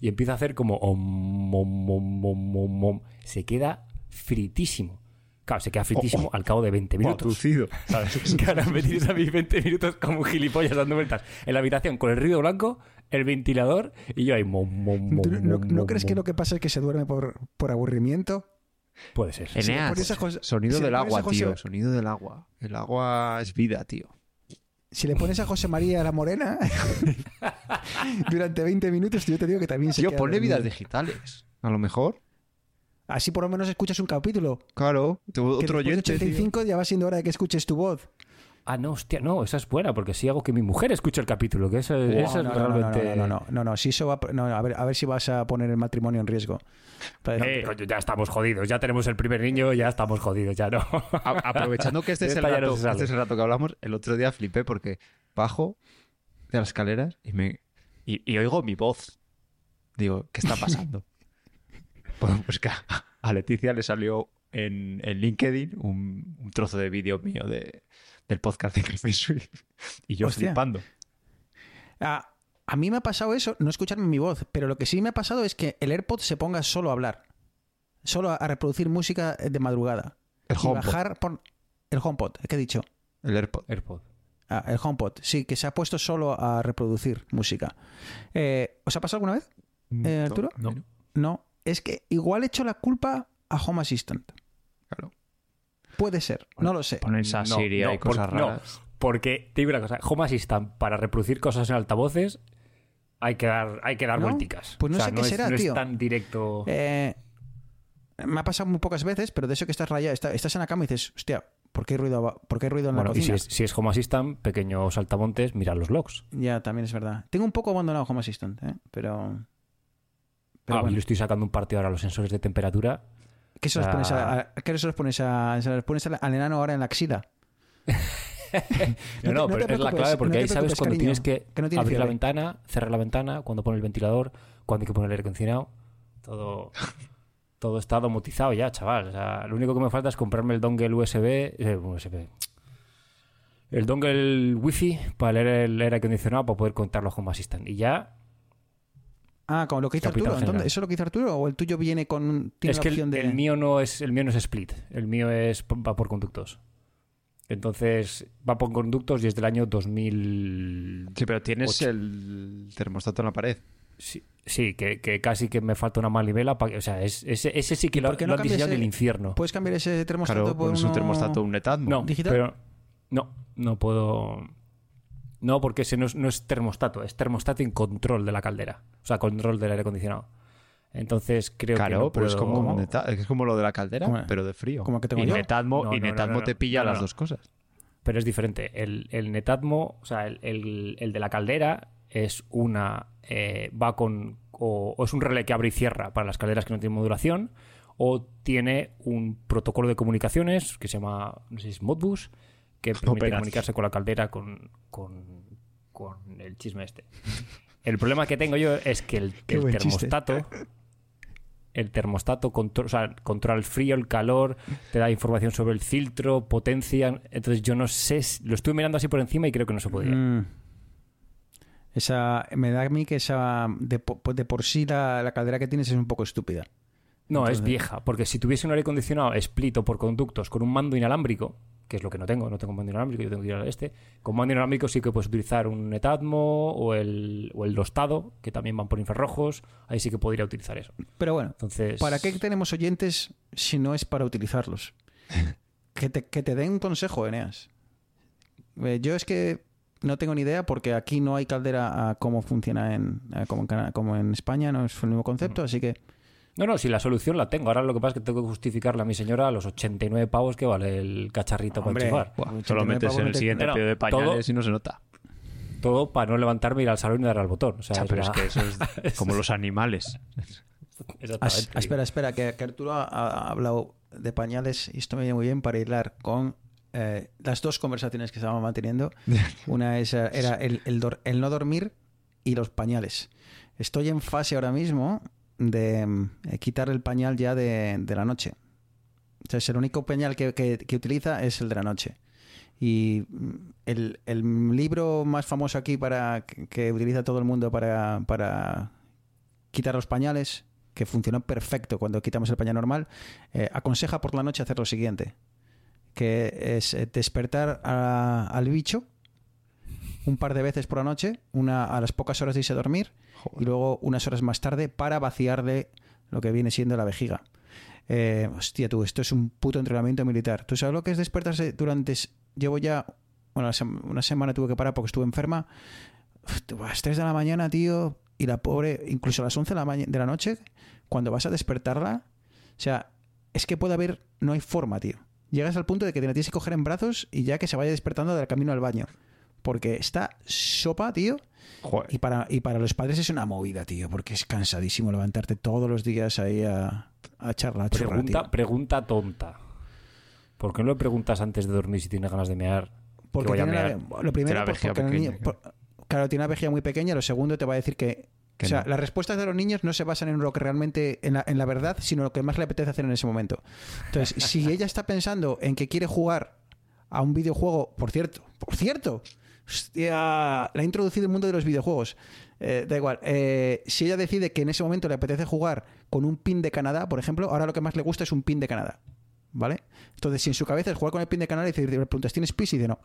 Speaker 4: y empieza a hacer como om, om, om, om, om, om. se queda fritísimo. Claro, se queda fritísimo al cabo de 20 minutos.
Speaker 3: Abducido. <laughs>
Speaker 4: ¿Sabes? Claro, me tienes a mis 20 minutos como un gilipollas dando vueltas en la habitación con el ruido blanco, el ventilador y yo ahí. mom, mom, mom,
Speaker 1: ¿Tú ¿No,
Speaker 4: mom,
Speaker 1: no
Speaker 4: mom,
Speaker 1: crees que lo que pasa es que se duerme por, por aburrimiento?
Speaker 4: Puede ser.
Speaker 3: Eneas,
Speaker 1: pones a José-
Speaker 3: sonido
Speaker 1: si
Speaker 3: del agua,
Speaker 1: José-
Speaker 3: tío. Sonido del agua. El agua es vida, tío.
Speaker 1: Si le pones a José María la Morena <laughs> durante 20 minutos, yo te digo que también se
Speaker 3: Tío, ponle
Speaker 1: dormido.
Speaker 3: vidas digitales. A lo mejor.
Speaker 1: Así por lo menos escuchas un capítulo.
Speaker 3: Claro. tu-
Speaker 1: Que
Speaker 3: Otro oyente. tío.
Speaker 1: 85 ya va siendo hora de que escuches tu voz.
Speaker 4: Ah, no, hostia, no, esa es buena, porque si hago que mi mujer escuche el capítulo, que eso,
Speaker 1: No,
Speaker 4: eso es
Speaker 1: no, no, no,
Speaker 4: realmente.
Speaker 1: No, no, no, no, no, si eso va, no, a, ver, a ver si vas a poner el matrimonio en riesgo.
Speaker 4: Eh, coño, ya estamos jodidos, ya tenemos el primer niño, ya estamos jodidos, ya no.
Speaker 3: A- aprovechando que este es, el rato, este es el rato que hablamos, el otro día flipé porque bajo de las escaleras y me y, y oigo mi voz. Digo, ¿qué está pasando? <laughs> pues, pues que a, a Leticia le salió en, en LinkedIn un, un trozo de vídeo mío de, del podcast de Café Suite. Y yo
Speaker 1: Hostia.
Speaker 3: flipando.
Speaker 1: a, a mí me ha pasado eso, no escucharme mi voz, pero lo que sí me ha pasado es que el AirPod se ponga solo a hablar. Solo a, a reproducir música de madrugada.
Speaker 3: El
Speaker 1: y
Speaker 3: HomePod.
Speaker 1: bajar por... El HomePod, ¿qué he dicho?
Speaker 3: El AirPod.
Speaker 4: AirPod.
Speaker 1: Ah, el HomePod, sí, que se ha puesto solo a reproducir música. Eh, ¿Os ha pasado alguna vez, eh, Arturo?
Speaker 3: No.
Speaker 1: No, es que igual he hecho la culpa a Home Assistant.
Speaker 3: Claro.
Speaker 1: Puede ser, no lo sé.
Speaker 3: Ponerse a
Speaker 4: No,
Speaker 3: Siri
Speaker 4: no,
Speaker 3: y cosas
Speaker 4: por- no.
Speaker 3: raras.
Speaker 4: Porque, te digo una cosa, Home Assistant para reproducir cosas en altavoces hay que dar, hay que dar
Speaker 1: ¿No?
Speaker 4: vuelticas.
Speaker 1: Pues no
Speaker 4: O sea,
Speaker 1: sé qué
Speaker 4: es,
Speaker 1: será,
Speaker 4: no es
Speaker 1: tío.
Speaker 4: tan directo.
Speaker 1: Eh, me ha pasado muy pocas veces, pero de eso que estás rayado, está- estás en la cama y dices, hostia, ¿por qué hay ruido, ¿por qué hay ruido en
Speaker 4: bueno,
Speaker 1: la
Speaker 4: y si es, si es Home Assistant, pequeños saltamontes, mira los logs.
Speaker 1: Ya, también es verdad. Tengo un poco abandonado Home Assistant, ¿eh? pero... pero
Speaker 4: Ah,
Speaker 1: bueno.
Speaker 4: Yo estoy sacando un partido ahora a los sensores de temperatura.
Speaker 1: ¿Qué se los
Speaker 4: Ah.
Speaker 1: pones, a, a- ¿qué se los pones, a, se los pones al enano ahora en la axila?
Speaker 4: No, <laughs>
Speaker 1: No
Speaker 4: no,
Speaker 1: te- no
Speaker 4: pero es la clave porque ahí sabes cuando
Speaker 1: cariño,
Speaker 4: tienes que, abrir la ventana, cerrar la ventana, cuando pone el ventilador, cuando hay que poner el aire acondicionado. Todo, todo está domotizado ya, chaval. O sea, lo único que me falta es comprarme el dongle USB. eh, USB. El dongle wifi para leer el aire acondicionado para poder contarlo a Home Assistant. Y ya.
Speaker 1: Ah, como lo que hizo
Speaker 4: Capitán
Speaker 1: Arturo. Entonces, ¿Eso es lo que hizo Arturo? ¿O el tuyo viene con tiene
Speaker 4: es
Speaker 1: la
Speaker 4: que el,
Speaker 1: de...
Speaker 4: el mío no es el mío no es split. El mío es va por conductos. Entonces va por conductos y es del año 2000.
Speaker 3: Sí, pero tienes el termostato en la pared.
Speaker 4: Sí, sí, que, que casi que me falta una manivela. para que- o sea, es, ese, ese sí que lo,
Speaker 1: no
Speaker 4: lo han diseñado en el
Speaker 1: el-
Speaker 4: infierno.
Speaker 1: ¿Puedes cambiar ese termostato
Speaker 3: Claro,
Speaker 1: por
Speaker 3: pones un
Speaker 1: uno-
Speaker 3: termostato, un Netatmo.
Speaker 4: no,
Speaker 1: digital?
Speaker 4: pero no, no puedo. No, porque ese no es, no es termostato, es termostato en control de la caldera. O sea, control del aire acondicionado. Entonces creo que.
Speaker 3: Claro,
Speaker 4: no
Speaker 3: pero es como, un neta- es como lo de la caldera,
Speaker 1: ¿Cómo?
Speaker 3: pero de frío.
Speaker 1: como que tengo
Speaker 3: y
Speaker 1: yo.
Speaker 3: Netatmo,
Speaker 4: No,
Speaker 3: y
Speaker 4: no,
Speaker 3: Netatmo
Speaker 4: no,
Speaker 3: te pilla
Speaker 4: No, no,
Speaker 3: las dos cosas.
Speaker 4: Pero es diferente. El, el Netatmo, o sea, el, el- el de la caldera es una. eh, va con. O, o es un relé que abre y cierra para las calderas que no tienen modulación. O tiene un protocolo de comunicaciones que se llama. No sé si es Modbus. Que permite comunicarse con la caldera con, con, con el chisme este. El problema que tengo yo es que el,
Speaker 1: chiste.
Speaker 4: termostato. El termostato contro- o sea, controla el frío, el calor, te da información sobre el filtro, potencia. Entonces yo no sé, si- lo estuve mirando así por encima y creo que no se podía.
Speaker 1: Mm. Esa, me da a mí que esa de, de por sí la, la caldera que tienes es un poco estúpida.
Speaker 4: No, es vieja, porque si tuviese un aire acondicionado split o por conductos con un mando inalámbrico, que es lo que no tengo, no tengo mando inalámbrico, yo tengo que ir al este, con mando inalámbrico sí que puedes utilizar un Netatmo o el, o el Dostado, que también van por infrarrojos, ahí sí que podría utilizar eso.
Speaker 1: Pero bueno,
Speaker 4: Entonces...
Speaker 1: ¿para qué tenemos oyentes si no es para utilizarlos? <laughs> que, te, que te den un consejo, Eneas. Eh, yo es que no tengo ni idea porque aquí no hay caldera a cómo funciona en, a en como en España, no es el mismo concepto, así que
Speaker 4: No, no, si la solución la tengo. Ahora lo que pasa es que tengo que justificarle a mi señora a los 89 pavos que vale el cacharrito
Speaker 1: Hombre.
Speaker 4: para enchufar.
Speaker 3: Buah,
Speaker 1: 89
Speaker 3: solo metes en el
Speaker 1: te-
Speaker 3: siguiente
Speaker 4: No,
Speaker 3: pedido de
Speaker 4: todo-
Speaker 3: pañales y no se nota.
Speaker 4: Todo para no levantarme, ir al salón y darle al botón. O sea, es
Speaker 3: pero es
Speaker 4: la-
Speaker 3: que eso es <laughs> como los animales. <laughs>
Speaker 4: Exactamente.
Speaker 1: As- espera, espera, que, que Arturo ha, ha hablado de pañales y esto me viene muy bien para hilar con eh, las dos conversaciones que estábamos manteniendo. <laughs> Una es, eh, era el, el el no dormir y los pañales. Estoy en fase ahora mismo de mm, eh, quitar el pañal ya de, de la noche. Entonces, el único pañal que, que- utiliza es el de la noche. Y mm, el, el libro más famoso aquí para que, utiliza todo el mundo para, para quitar los pañales, que funcionó perfecto cuando quitamos el pañal normal, eh, aconseja por la noche hacer lo siguiente, que es eh, despertar al bicho un par de veces por la noche, una a las pocas horas de irse a dormir y luego unas horas más tarde para vaciarle lo que viene siendo la vejiga. Eh, hostia, tú, esto es un puto entrenamiento militar. ¿Tú sabes lo que es despertarse durante... Llevo ya... Bueno, una semana tuve que parar porque estuve enferma. Uf, a las 3 de la mañana, tío, y la pobre, incluso a las 11 de la, de la noche, cuando vas a despertarla, o sea, es que puede haber, no hay forma, tío. Llegas al punto de que te la tienes que coger en brazos y ya que se vaya despertando del camino al baño. Porque está sopa, tío,
Speaker 3: Joder.
Speaker 1: y para, y para los padres es una movida, tío, porque es cansadísimo levantarte todos los días ahí a, a charla, a churrar,
Speaker 4: Pregunta, pregunta tonta. ¿Por qué no le preguntas antes de dormir si tiene ganas de mear?
Speaker 1: Porque
Speaker 4: a
Speaker 1: tiene la-
Speaker 4: mear?
Speaker 1: lo primero,
Speaker 3: vejiga
Speaker 1: porque el
Speaker 3: pequeña,
Speaker 1: niño- por- claro, tiene una vejiga muy pequeña. Lo segundo, te va a decir que.
Speaker 3: Que
Speaker 1: o sea,
Speaker 3: no.
Speaker 1: las respuestas de los niños no se basan en lo que realmente, en la, en la verdad, sino lo que más le apetece hacer en ese momento. Entonces, si <laughs> ella está pensando en que quiere jugar a un videojuego, por cierto, por cierto, hostia, la ha introducido el mundo de los videojuegos. Eh, da igual. eh, si ella decide que en ese momento le apetece jugar con un pin de Canadá, por ejemplo, ahora lo que más le gusta es un pin de Canadá. ¿Vale? Entonces, si en su cabeza es jugar con el pin de Canadá y decir, le preguntas, ¿tienes pis? Y dice, no.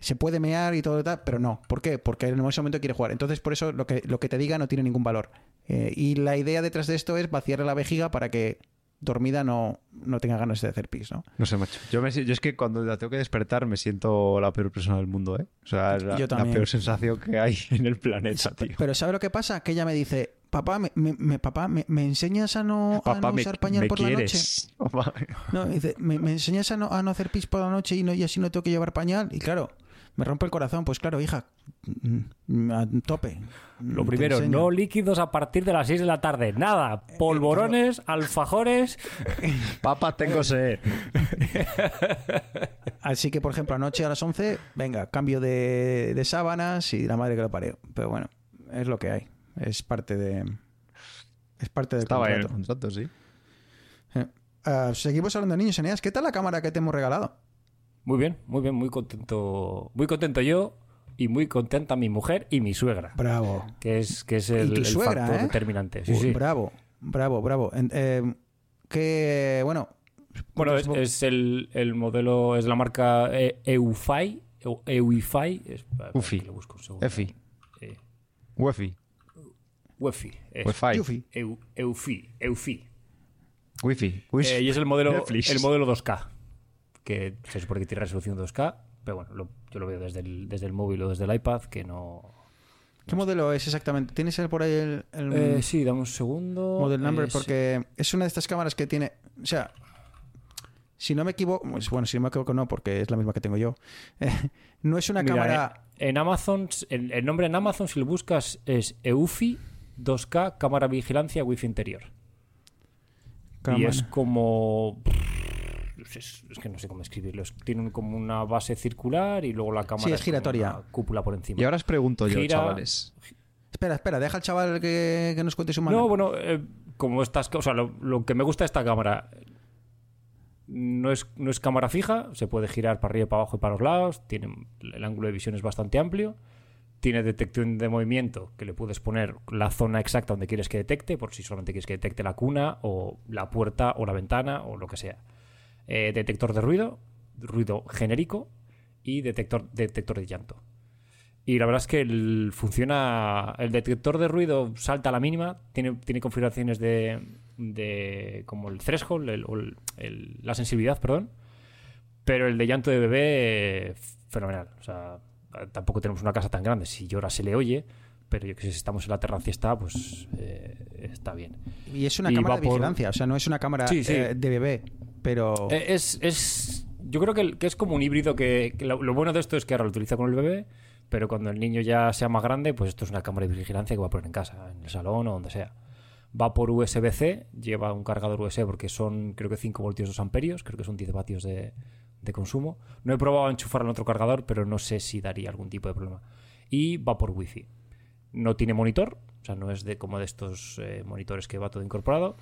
Speaker 1: Se puede mear y todo tal, pero no. ¿Por qué? Porque en ese momento quiere jugar. Entonces, por eso lo que, lo que te diga no tiene ningún valor. Eh, y la idea detrás de esto es vaciarle la vejiga para que dormida no, no tenga ganas de hacer pis, ¿no?
Speaker 3: No sé, macho. Yo, me, yo es que cuando la tengo que despertar me siento la peor persona del mundo, ¿eh? O sea, es la, peor sensación que hay <laughs> en el planeta, tío.
Speaker 1: Pero ¿sabe lo que pasa? Que ella me dice, papá, me, me- me- papá, ¿me, me enseñas a no, a no
Speaker 3: me,
Speaker 1: usar pañal por la noche?
Speaker 3: quieres. <laughs> Papá.
Speaker 1: No, dice, ¿me, me enseñas a no, a no hacer pis por la noche y, no, y así no tengo que llevar pañal? Y claro, me rompe el corazón. Pues claro, hija, mm, a tope.
Speaker 4: Lo primero, no líquidos a partir de las 6 de la tarde. Nada. Polvorones, alfajores. <laughs>
Speaker 3: Papá, tengo sed. <laughs>
Speaker 1: Así que, por ejemplo, anoche a las 11, venga, cambio de, de sábanas y la madre que lo pareo. Pero bueno, es lo que hay. Es parte de. Es parte del
Speaker 3: Estaba ahí en el
Speaker 1: contrato.
Speaker 3: contrato, sí.
Speaker 1: Eh, ah, seguimos hablando de niños, Eneas. ¿Qué tal la cámara que te hemos regalado?
Speaker 4: Muy bien, muy bien, muy contento. Muy contento yo y muy contenta mi mujer y mi suegra.
Speaker 1: Bravo.
Speaker 4: Que es, que es el, el
Speaker 1: suegra,
Speaker 4: factor
Speaker 1: ¿eh?
Speaker 4: determinante. Sí,
Speaker 1: Uy,
Speaker 4: sí.
Speaker 1: Bravo, bravo, bravo. Eh, que, bueno.
Speaker 4: Bueno,
Speaker 1: pues,
Speaker 4: es, es el, el modelo, es la marca eh, EUFI. Eu- EUIFI. Es, para- para
Speaker 3: Ufi.
Speaker 4: lo busco un segundo.
Speaker 3: Efi.
Speaker 4: Eh,
Speaker 3: Wi-Fi.
Speaker 4: UEFI. es.
Speaker 3: Wi-Fi.
Speaker 1: Yufi.
Speaker 4: Eu- EUFI. EUFI.
Speaker 3: Wi-Fi.
Speaker 4: Eh, y es el modelo,
Speaker 3: Netflix.
Speaker 4: el modelo 2K. Que se supone que tiene resolución 2K. Pero bueno, lo- yo lo veo desde el, desde el móvil o desde el iPad que no.
Speaker 1: ¿Qué modelo es exactamente? ¿Tienes por ahí el, el
Speaker 4: Eh, sí, dame un segundo.
Speaker 1: model number? Porque es una de estas cámaras que tiene. O sea, si no me equivoco. pues, bueno, si no me equivoco, no, porque es la misma que tengo yo. <laughs> Eh, no es una
Speaker 4: Mira,
Speaker 1: cámara.
Speaker 4: eh, en Amazon, el, el nombre en Amazon, si lo buscas, es EUFI 2K, cámara vigilancia, wifi interior. Y es como. Es, es que no sé cómo escribirlo. Es- tiene como una base circular y luego la cámara.
Speaker 1: Sí, es giratoria.
Speaker 4: una cúpula por encima.
Speaker 3: Y ahora os pregunto yo,
Speaker 4: Gira-
Speaker 3: chavales.
Speaker 1: Espera, espera, deja al chaval que, que nos cuente su mano.
Speaker 4: No, bueno, eh, como estas. O sea, lo, lo que me gusta de esta cámara. No es, no es cámara fija, se puede girar para arriba, para abajo y para los lados. Tiene, el ángulo de visión es bastante amplio. Tiene detección de movimiento, que le puedes poner la zona exacta donde quieres que detecte, por si solamente quieres que detecte la cuna, o la puerta, o la ventana, o lo que sea. Eh, detector de ruido, ruido genérico, y detector, detector de llanto. Y la verdad es que el, funciona. El detector de ruido salta a la mínima. Tiene, tiene configuraciones de. de como el threshold, el- o el- el- la sensibilidad, perdón. Pero el de llanto de bebé, fenomenal. O sea, tampoco tenemos una casa tan grande. Si llora se le oye. Pero yo que sé, si estamos en la terracia está, pues eh, está bien.
Speaker 1: Y es una
Speaker 4: y
Speaker 1: cámara de
Speaker 4: por-
Speaker 1: vigilancia, o sea, no es una cámara
Speaker 4: Sí, sí.
Speaker 1: eh, de bebé. Pero.
Speaker 4: Eh, Es, es- yo creo que, que es como un híbrido que, lo, bueno de esto es que ahora lo utiliza con el bebé, pero cuando el niño ya sea más grande, pues esto es una cámara de vigilancia que va a poner en casa, en el salón o donde sea. Va por USB-C, lleva un cargador USB porque son creo que 5 voltios 2 amperios, creo que son 10 vatios de, de consumo. No he probado a enchufarlo en otro cargador, pero no sé si daría algún tipo de problema. Y va por Wi-Fi. No tiene monitor, o sea, no es de como de estos eh, monitores que va todo incorporado.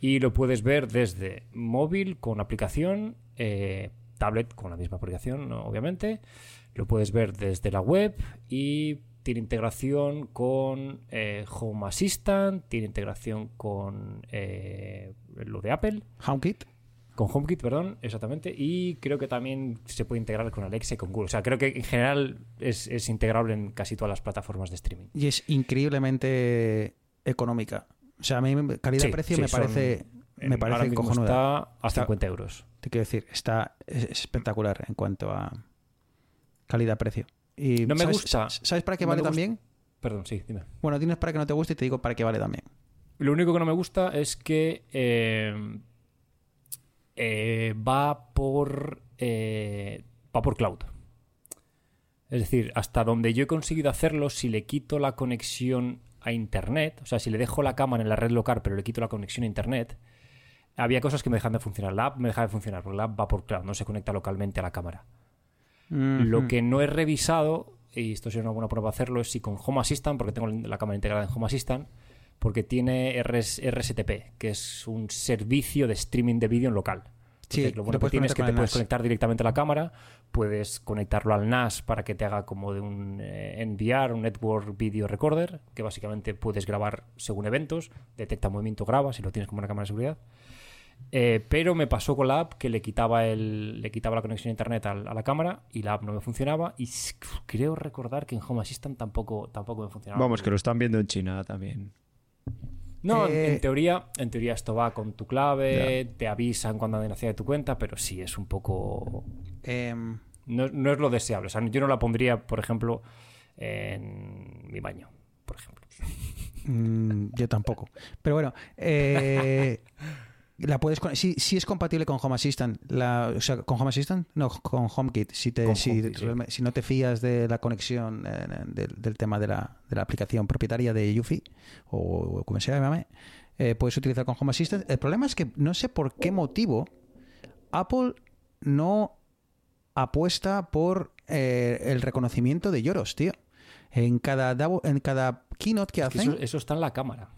Speaker 4: Y lo puedes ver desde móvil con aplicación, eh, tablet con la misma aplicación, obviamente. Lo puedes ver desde la web y tiene integración con eh, Home Assistant, tiene integración con eh, lo de Apple,
Speaker 1: HomeKit.
Speaker 4: con HomeKit, perdón, exactamente, y creo que también se puede integrar con Alexa y con Google. O sea, creo que en general es, es integrable en casi todas las plataformas de streaming.
Speaker 1: Y es increíblemente económica. O sea, a mí calidad-precio
Speaker 4: Sí,
Speaker 1: me parece,
Speaker 4: son-
Speaker 1: me parece
Speaker 4: ahora mismo está a
Speaker 1: Está-
Speaker 4: 50 euros.
Speaker 1: Te quiero decir, está es espectacular en cuanto a calidad-precio. Y
Speaker 4: No me
Speaker 1: ¿sabes-
Speaker 4: gusta.
Speaker 1: ¿Sabes para qué
Speaker 4: No
Speaker 1: vale también?
Speaker 4: Perdón, sí, dime.
Speaker 1: Bueno, tienes para que no te guste y te digo para qué vale también.
Speaker 4: Lo único que no me gusta es que eh, eh, va por eh, va por cloud. Es decir, hasta donde yo he conseguido hacerlo, si le quito la conexión a internet, o sea, si le dejo la cámara en la red local, pero le quito la conexión a internet, había cosas que me dejan de funcionar. La app me deja de funcionar, porque la app va por cloud, no se conecta localmente a la cámara. Lo que no he revisado, y esto sería una buena prueba hacerlo, es si con Home Assistant, porque tengo la cámara integrada en Home Assistant, porque tiene RS RSTP, que es un servicio de streaming de vídeo en local.
Speaker 1: Sí,
Speaker 4: Entonces, lo bueno
Speaker 1: lo
Speaker 4: que
Speaker 1: puedes
Speaker 4: tiene es que te puedes conectar directamente a la cámara, puedes conectarlo al NAS para que te haga como de un eh, NVR, un Network Video Recorder, que básicamente puedes grabar según eventos, detecta movimiento, graba, si lo tienes como una cámara de seguridad. Eh, pero me pasó con la app que le quitaba, el, le quitaba la conexión a internet a, la cámara y la app no me funcionaba. Y creo recordar que en Home Assistant tampoco, tampoco me funcionaba.
Speaker 3: Vamos, que lo están viendo en China también.
Speaker 4: No, en-
Speaker 1: Eh,
Speaker 4: en teoría, en teoría esto va con tu clave, te avisan cuando han nacido de tu cuenta, pero sí es un poco.
Speaker 1: Em,
Speaker 4: No, no es lo deseable. O sea, yo no la pondría, por ejemplo, en mi baño, por ejemplo.
Speaker 1: Mm, yo tampoco. Pero bueno, eh, <laughs> la puedes si, si es compatible con Home Assistant, la, o sea, con Home Assistant, no, con HomeKit. Si te, si,
Speaker 4: HomeKit, sí.
Speaker 1: si no te fías de la conexión eh, del, del tema de la, de la aplicación propietaria de Yufi o como se llame, eh, puedes utilizar con Home Assistant. El problema es que no sé por qué motivo Apple no apuesta por eh, el reconocimiento de lloros, tío. En cada, en cada keynote que
Speaker 4: Es que
Speaker 1: hacen.
Speaker 4: eso, eso está en la cámara.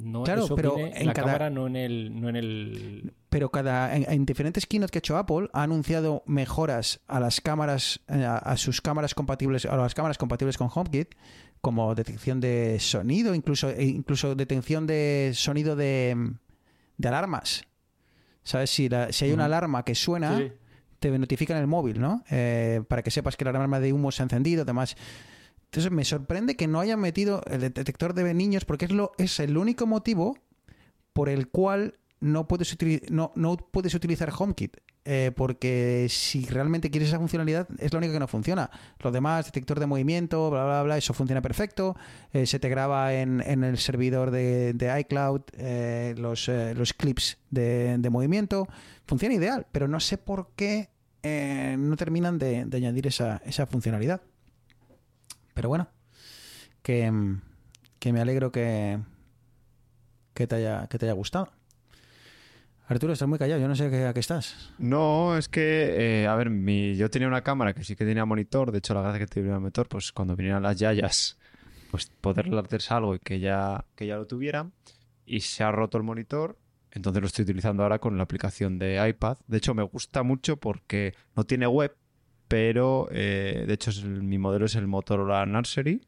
Speaker 4: No,
Speaker 1: Claro,
Speaker 4: eso
Speaker 1: pero
Speaker 4: viene en la
Speaker 1: cada-
Speaker 4: cámara, no en el. No en el...
Speaker 1: Pero cada en, en diferentes keynotes que ha hecho Apple ha anunciado mejoras a las cámaras a, a sus cámaras compatibles a las cámaras compatibles con HomeKit como detección de sonido, incluso e incluso detección de sonido de, de alarmas. ¿Sabes? Si, la- si hay una alarma que suena,
Speaker 4: Sí,
Speaker 1: te notifica en el móvil, ¿no? Eh, para que sepas que la alarma de humo se ha encendido, demás. Entonces me sorprende que no hayan metido el detector de niños porque es, lo, es el único motivo por el cual no puedes, no, no puedes utilizar HomeKit. Eh, porque si realmente quieres esa funcionalidad, es lo único que no funciona. Lo demás, detector de movimiento, bla, bla, bla, eso funciona perfecto. Eh, se te graba en, en el servidor de, de iCloud eh, los, los clips de, de movimiento. Funciona ideal, pero no sé por qué no terminan de, de añadir esa, esa funcionalidad. Pero bueno, que, que me alegro que, que, te haya, que te haya gustado. Arturo, estás muy callado, yo no sé qué, a qué estás.
Speaker 3: No, es que, eh, a ver, mi, yo tenía una cámara que sí que tenía monitor. De hecho, la gracia que tenía monitor, pues cuando vinieran las yayas, pues poderle hacerse algo y que ya, que ya lo tuvieran. Y se ha roto el monitor. Entonces lo estoy utilizando ahora con la aplicación de iPad. De hecho, me gusta mucho porque no tiene web, pero eh, de hecho es mi modelo es el Motorola Nursery.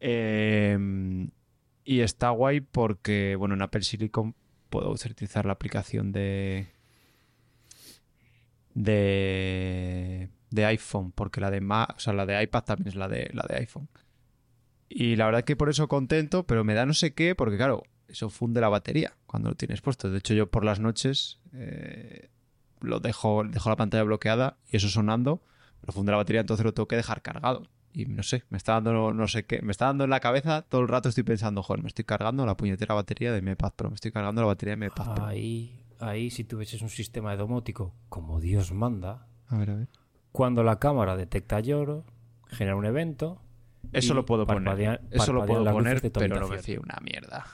Speaker 3: Eh, y está guay porque, bueno, en Apple Silicon puedo utilizar la aplicación de de de iPhone, porque la de o sea, la de iPad también es la de la de iPhone. Y la verdad que por eso contento, pero me da no sé qué, porque claro, eso funde la batería cuando lo tienes puesto. De hecho, yo por las noches eh, lo dejo, dejo la pantalla bloqueada y eso sonando, lo funde la batería, entonces lo tengo que dejar cargado. Y no sé, me está dando no, sé qué, me está dando en la cabeza, todo el rato estoy pensando, joder, me estoy cargando la puñetera batería de mi iPad Pro, me estoy cargando la batería de mi iPad Pro.
Speaker 4: Ahí, ahí, si tuvieses un sistema de domótico como Dios manda,
Speaker 3: A ver, a ver.
Speaker 4: cuando la cámara detecta lloro, genera un evento.
Speaker 3: Eso lo puedo poner. Eso lo puedo poner, pero no me fío una mierda.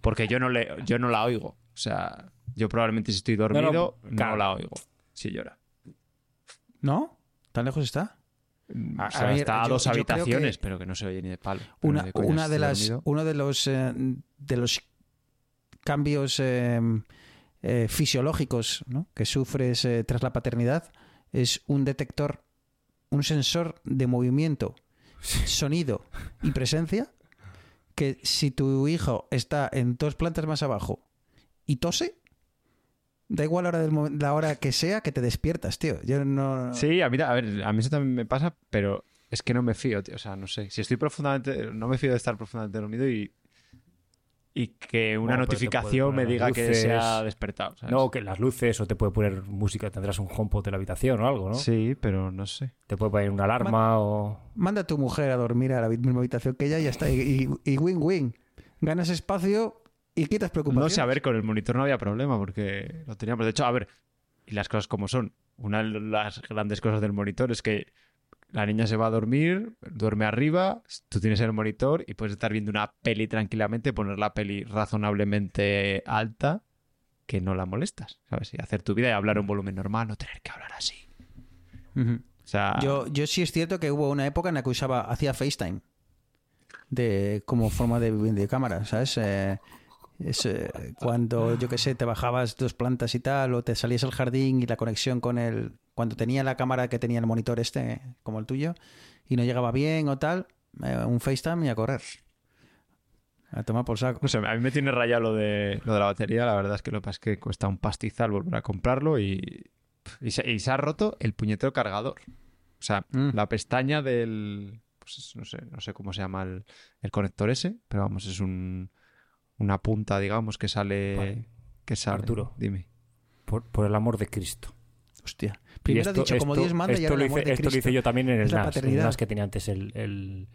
Speaker 3: Porque yo no le, yo no la oigo. O sea, yo probablemente si estoy dormido, no,
Speaker 4: claro.
Speaker 3: la oigo. Si llora.
Speaker 1: ¿No? ¿Tan lejos está?
Speaker 3: Mm,
Speaker 1: A-
Speaker 3: O sea,
Speaker 1: a ver,
Speaker 3: está a
Speaker 1: yo-
Speaker 3: dos habitaciones,
Speaker 1: que
Speaker 3: pero que no se oye ni de palo.
Speaker 1: Una,
Speaker 3: de
Speaker 1: una de las,
Speaker 3: dormido-
Speaker 1: uno de los eh, de los cambios eh, eh, fisiológicos ¿no? que sufres eh, tras la paternidad es un detector, un sensor de movimiento sonido y presencia que si tu hijo está en dos plantas más abajo y tose, da igual la hora, del la hora que sea que te despiertas, tío. Yo no...
Speaker 3: Sí, a mí, a ver, a mí eso también me pasa, pero es que no me fío, tío. O sea, no sé. Si estoy profundamente. No me fío de estar profundamente dormido y. Y que una
Speaker 4: Bueno,
Speaker 3: notificación me diga que se ha despertado. ¿sabes?
Speaker 4: No, que las luces o te puede poner música, tendrás un HomePod de la habitación o algo, ¿no?
Speaker 3: Sí, pero no sé.
Speaker 4: Te puede poner una alarma o...
Speaker 1: Manda a tu mujer a dormir a la misma habitación que ella y ya está. Y y- y win-win. Ganas espacio y quitas
Speaker 3: No
Speaker 1: preocupaciones.
Speaker 3: sé, a ver, con el monitor no había problema porque lo teníamos. De hecho, a ver, y las cosas como son. Una de las grandes cosas del monitor es que la niña se va a dormir, duerme arriba, tú tienes el monitor y puedes estar viendo una peli tranquilamente, poner la peli razonablemente alta, que no la molestas, ¿sabes? Y hacer tu vida y hablar a un volumen normal, no tener que hablar así.
Speaker 1: Ujú.
Speaker 3: O sea,
Speaker 1: Yo, yo sí es cierto que hubo una época en la que usaba, hacía FaceTime de, como forma de, de cámara, ¿sabes? Eh, es, eh, cuando, yo qué sé, te bajabas dos plantas y tal, o te salías al jardín y la conexión con el... Cuando tenía la cámara que tenía el monitor este, como el tuyo, y no llegaba bien o tal, eh, un FaceTime y a correr. A tomar por saco.
Speaker 3: No sé, a mí me tiene rayado lo de, lo de la batería. La verdad es que lo que pasa es que cuesta un pastizal volver a comprarlo y, y, se, y se ha roto el puñetero cargador. O sea,
Speaker 1: Mm.
Speaker 3: la pestaña del... Pues es- no sé, no sé cómo se llama el, el conector ese, pero vamos, es un, una punta, digamos, que sale...
Speaker 4: Vale.
Speaker 3: Que sale.
Speaker 4: Arturo.
Speaker 3: Dime.
Speaker 4: Por, por el amor de Cristo.
Speaker 1: Hostia. Primero
Speaker 4: esto-
Speaker 1: has dicho como Dios manda y ahora
Speaker 4: lo
Speaker 1: el amor
Speaker 4: hice,
Speaker 1: de
Speaker 4: Esto lo hice
Speaker 1: Cristo.
Speaker 4: yo también en el NAS, el
Speaker 1: paternidad.
Speaker 4: NAS que tenía antes el... el-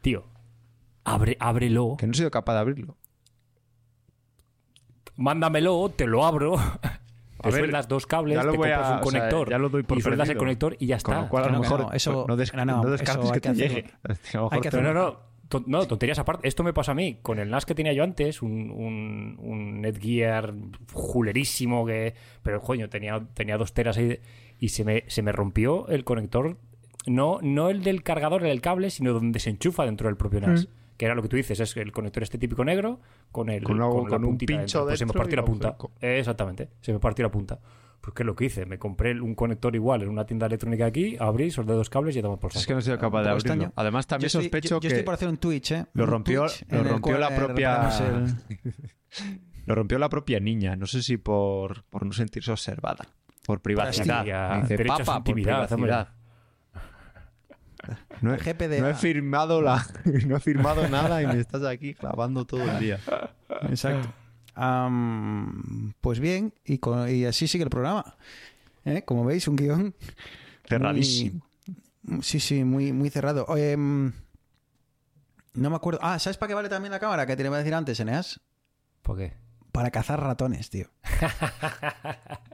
Speaker 4: Tío, abre, ábrelo,
Speaker 3: Que no he sido capaz de abrirlo.
Speaker 4: mándamelo, te lo abro. <laughs> Te
Speaker 3: ver,
Speaker 4: sueldas dos cables, te
Speaker 3: voy a-
Speaker 4: compras un
Speaker 3: o sea,
Speaker 4: conector
Speaker 3: ya lo doy por
Speaker 4: y sueldas el conector y ya
Speaker 3: Con
Speaker 4: está.
Speaker 3: lo cual, a lo mejor
Speaker 1: no, eso-
Speaker 3: no, des-
Speaker 1: no, no, eso
Speaker 3: descartes
Speaker 1: hay
Speaker 3: que te llegue. <laughs> A
Speaker 1: Hay que
Speaker 3: te-
Speaker 4: No, no, no. ton- No, tonterías aparte. Esto me pasa a mí. Con el NAS que tenía yo antes, un, un, un Netgear julerísimo que... Pero, coño, tenía, tenía dos teras ahí y se me, se me rompió el conector. No, no el del cargador, el del cable, sino donde se enchufa dentro del propio NAS. Que era lo que tú dices, es el conector este típico negro con el
Speaker 3: Con
Speaker 4: la
Speaker 3: con un
Speaker 4: puntita
Speaker 3: pincho
Speaker 4: dentro. Pues se me partió la
Speaker 3: un
Speaker 4: punta. Exactamente, se me partió la punta. Pues ¿qué es lo que hice? Me compré un conector igual en una tienda electrónica aquí, abrí, soldé dos cables y ya tomamos por
Speaker 3: Es que
Speaker 4: saco.
Speaker 3: no he sido capaz de abrirlo.
Speaker 1: extraño.
Speaker 3: Además, también
Speaker 1: yo estoy,
Speaker 3: sospecho
Speaker 1: yo, yo
Speaker 3: que
Speaker 1: estoy por hacer un Twitch, ¿eh?
Speaker 3: lo rompió- lo rompió la propia-
Speaker 1: el- <laughs>
Speaker 3: lo rompió la propia niña. No sé si por, por no sentirse observada. Por privacidad.
Speaker 4: hostia,
Speaker 3: Me dice,
Speaker 4: derecho a su
Speaker 3: papá, por
Speaker 4: intimidad, hombre".
Speaker 3: privacidad. No he,
Speaker 1: GPDA.
Speaker 3: no he firmado la, <laughs> no he firmado nada y me estás aquí clavando todo el día.
Speaker 1: Exacto. Pues bien, y, con- y así sigue el programa. ¿Eh? Como veis, un guion.
Speaker 3: Cerradísimo.
Speaker 1: muy- sí, sí, muy, muy cerrado. Em, no me acuerdo. Ah, ¿sabes para qué vale también la cámara? Que te iba a decir antes, Eneas.
Speaker 4: ¿Por qué?
Speaker 1: Para cazar ratones, tío. <laughs>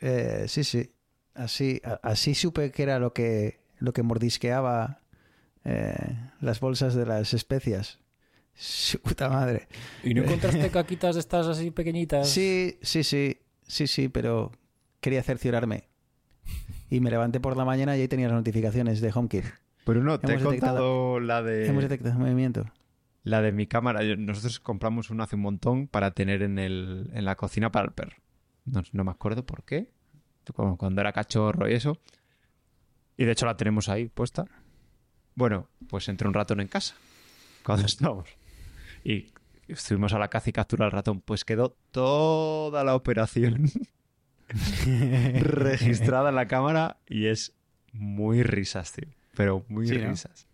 Speaker 1: Eh, sí, sí. Así, así supe que era lo que, lo que mordisqueaba eh, las bolsas de las especias. Su puta madre.
Speaker 4: ¿Y no <laughs> encontraste caquitas de estas así pequeñitas?
Speaker 1: Sí, sí, sí. Sí, sí, pero quería cerciorarme. Y me levanté por la mañana y ahí tenía las notificaciones de HomeKit.
Speaker 3: Pero no, te he
Speaker 1: Hemos
Speaker 3: contado la de...
Speaker 1: Hemos detectado movimiento.
Speaker 3: La de mi cámara. Nosotros compramos una hace un montón para tener en, el, en la cocina para el perro. No, no me acuerdo por qué. Como Cuando era cachorro y eso. Y de hecho la tenemos ahí puesta. Bueno, pues entró un ratón en casa. Cuando <laughs> estábamos. Y estuvimos a la caza y captura al ratón. Pues quedó toda la operación <laughs> registrada en la cámara y es muy risas, tío. Pero muy
Speaker 1: Sí, ¿no?
Speaker 3: risas.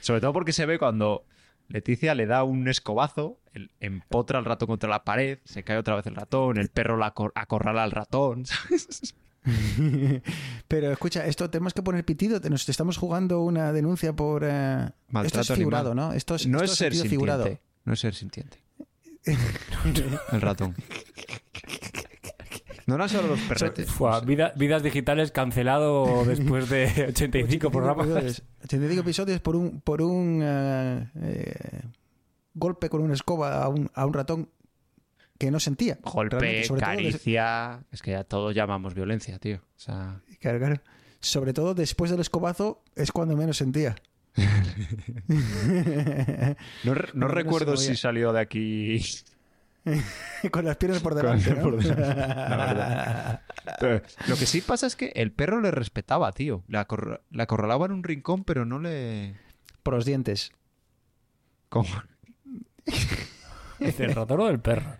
Speaker 3: Sobre todo porque se ve cuando Leticia le da un escobazo, el- empotra al ratón contra la pared, se cae otra vez el ratón, el perro la acor- acorrala al ratón, <laughs> ¿sabes? <laughs>
Speaker 1: Pero escucha, esto tenemos que poner pitido. Nos estamos jugando una denuncia por. eh, Esto es figurado,
Speaker 3: animal.
Speaker 1: ¿no? Esto es,
Speaker 3: No
Speaker 1: esto
Speaker 3: es ser
Speaker 1: sentido
Speaker 3: sintiente.
Speaker 1: figurado.
Speaker 3: No es ser sintiente. <laughs> El ratón. No eran solo los perretes.
Speaker 4: Fua, vida- vidas digitales cancelado después de <laughs> 85 programas.
Speaker 1: episodios, 85 episodios por un, por un eh, eh, golpe con una escoba a un, a un ratón que no sentía.
Speaker 3: Golpe,
Speaker 1: todo
Speaker 3: caricia. Es que ya todos llamamos violencia, tío. O sea,
Speaker 1: Claro, claro. Sobre todo después del escobazo es cuando menos sentía. <laughs>
Speaker 3: no, recuerdo si salió de aquí <laughs>
Speaker 1: Con las piernas por
Speaker 3: Con
Speaker 1: delante,
Speaker 3: las
Speaker 1: ¿no?
Speaker 3: por delante, la verdad. Pero <laughs> lo que sí pasa es que el perro le respetaba, tío. Le, acorra- le acorralaba en un rincón, pero no le...
Speaker 1: por los dientes.
Speaker 3: Como...
Speaker 4: ¿Del ratón o del perro?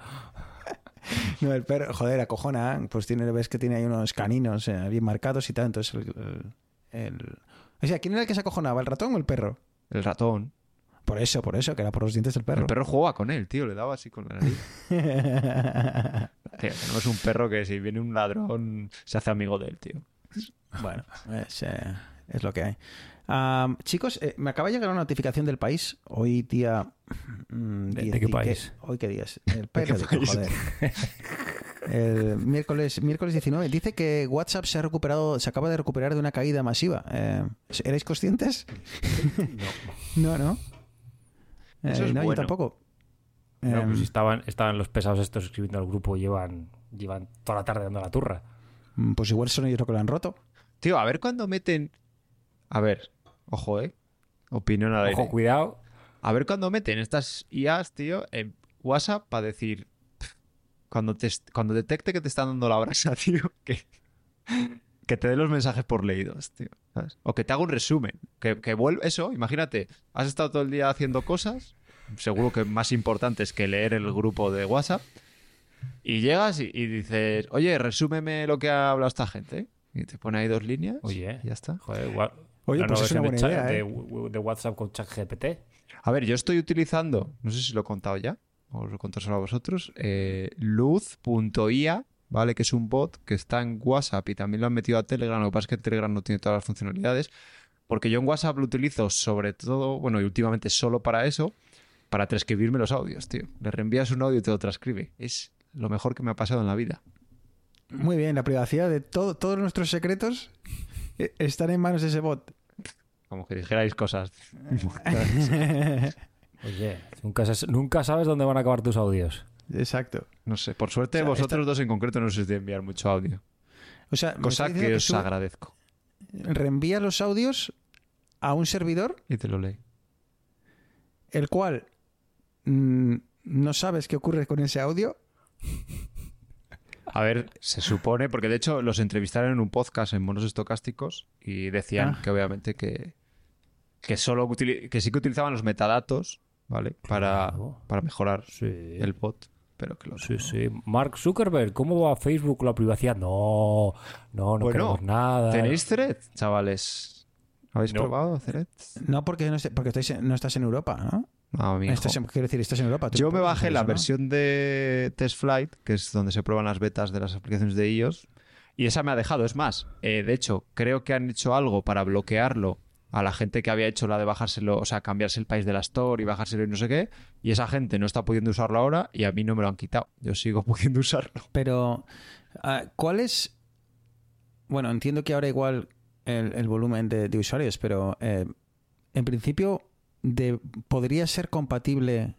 Speaker 4: <laughs>
Speaker 1: No, el perro, joder, acojona. Pues tiene, ves que tiene ahí unos caninos eh, bien marcados y tal. Entonces, el, el- el- O sea, ¿quién era el que se acojonaba? ¿El ratón o el perro?
Speaker 3: El ratón.
Speaker 1: Por eso, por eso, que era por los dientes del perro.
Speaker 3: El perro jugaba con él, tío. Le daba así con la nariz. <laughs> Tío, tenemos un perro que si viene un ladrón se hace amigo de él, tío.
Speaker 1: bueno, es, eh, es lo que hay. Chicos, eh, me acaba de llegar una notificación del país. Hoy día... mm,
Speaker 4: ¿De-
Speaker 1: diez-
Speaker 4: de qué
Speaker 1: ¿y
Speaker 4: país?
Speaker 1: ¿Hoy qué día es? El
Speaker 3: qué país?
Speaker 1: joder. El miércoles, miércoles 19. Dice que WhatsApp se ha recuperado, se acaba de recuperar de una caída masiva. Eh, ¿Erais conscientes? <laughs> <laughs> No, no. Eh,
Speaker 3: Eso es
Speaker 1: no, yo
Speaker 3: bueno.
Speaker 1: tampoco.
Speaker 4: No,
Speaker 1: Em,
Speaker 4: pues si estaban, estaban los pesados estos escribiendo al grupo y llevan, llevan toda la tarde dando la turra.
Speaker 1: mm, pues igual son ellos los que lo han roto.
Speaker 3: Tío, a ver cuando meten... A ver, ojo, ¿eh? Opinión al aire.
Speaker 4: Ojo, cuidado.
Speaker 3: A ver cuando meten estas IAs, tío, en WhatsApp para decir... pff, Cuando, te, cuando detecte que te están dando la brasa, <laughs> tío, que, que te dé los mensajes por leídos, tío. ¿sabes? O que te haga un resumen. Que, que vuelva... Eso, imagínate, has estado todo el día haciendo cosas, seguro que más importantes que leer el grupo de WhatsApp, y llegas y, y dices, oye, resúmeme lo que ha hablado esta gente. Y te pone ahí dos líneas.
Speaker 4: Oye.
Speaker 3: y ya está.
Speaker 4: Joder, gua-
Speaker 1: Oye, pues es una buena
Speaker 4: de,
Speaker 1: idea,
Speaker 4: chat-
Speaker 1: ¿eh?
Speaker 4: de, de WhatsApp con ChatGPT.
Speaker 3: A ver, yo estoy utilizando, no sé si lo he contado ya, o os lo conto solo a vosotros, eh, luz.ia, ¿vale? Que es un bot que está en WhatsApp y también lo han metido a Telegram. Lo que pasa es que Telegram no tiene todas las funcionalidades. Porque yo en WhatsApp lo utilizo sobre todo, bueno, y últimamente solo para eso, para transcribirme los audios, tío. Le reenvías un audio y te lo transcribe. Es lo mejor que me ha pasado en la vida.
Speaker 1: Muy bien, la privacidad de todo, todos nuestros secretos eh, están en manos de ese bot.
Speaker 3: Como que dijerais cosas. <laughs>
Speaker 4: Oye, nunca, se- nunca sabes dónde van a acabar tus audios.
Speaker 1: Exacto.
Speaker 3: No sé, por suerte
Speaker 1: O sea,
Speaker 3: vosotros
Speaker 1: esta-
Speaker 3: dos en concreto no sois de enviar mucho audio.
Speaker 1: O sea,
Speaker 3: Cosa que os
Speaker 1: tú
Speaker 3: agradezco.
Speaker 1: reenvía los audios a un servidor,
Speaker 3: Y te lo leí.
Speaker 1: el cual mm, no sabes qué ocurre con ese audio.
Speaker 3: A ver, se supone, porque de hecho los entrevistaron en un podcast en monos estocásticos y decían
Speaker 1: Ah.
Speaker 3: que obviamente que, que solo que sí que utilizaban los metadatos, ¿vale? Para,
Speaker 4: Claro.
Speaker 3: para mejorar
Speaker 4: Sí.
Speaker 3: el bot, pero que los
Speaker 4: Sí, sí. Mark Zuckerberg, ¿cómo va Facebook la privacidad? No, no, no
Speaker 3: Bueno,
Speaker 4: queremos nada.
Speaker 3: ¿Tenéis Thread, chavales? ¿Habéis
Speaker 4: No.
Speaker 3: probado Thread?
Speaker 1: No porque no, esté- porque estáis en- no estás en Europa, ¿no?
Speaker 3: Mi
Speaker 1: Estás en- quiero decir, estás en Europa.
Speaker 3: Yo me bajé la
Speaker 1: eso, ¿no?
Speaker 3: versión de Test Flight, que es donde se prueban las betas de las aplicaciones de iOS, y esa me ha dejado. Es más, eh, de hecho, creo que han hecho algo para bloquearlo a la gente que había hecho la de bajárselo, o sea, cambiarse el país de la Store y bajárselo y no sé qué, y esa gente no está pudiendo usarlo ahora y a mí no me lo han quitado. Yo sigo <laughs> pudiendo usarlo.
Speaker 1: Pero, ah, ¿cuál es...? Bueno, entiendo que ahora igual el, el volumen de, de usuarios, pero eh, en principio de, podría ser compatible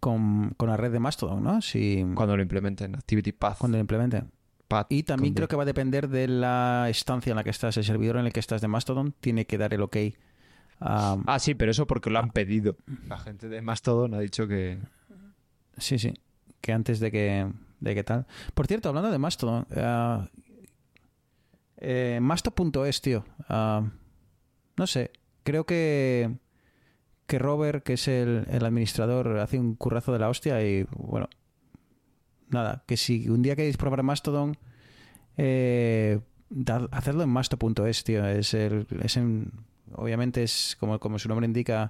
Speaker 1: con, con la red de Mastodon, ¿no? Si,
Speaker 3: Cuando lo implementen, Activity Path.
Speaker 1: cuando lo implementen.
Speaker 3: Path
Speaker 1: Y también creo
Speaker 3: D.
Speaker 1: que va a depender de la estancia en la que estás, el servidor en el que estás de Mastodon, tiene que dar el ok. a-
Speaker 3: Ah, sí, pero eso porque lo han pedido. La gente de Mastodon ha dicho que...
Speaker 1: Sí, sí. Que antes de que, de que tal. Por cierto, hablando de Mastodon, ah, eh, Masto.es, tío. ah, no sé. Creo que, que Robert, que es el, el administrador, hace un currazo de la hostia y bueno. Nada, que si un día queréis probar Mastodon, eh, hacedlo en masto.es, tío. Es el, es en- obviamente es como, como su nombre indica,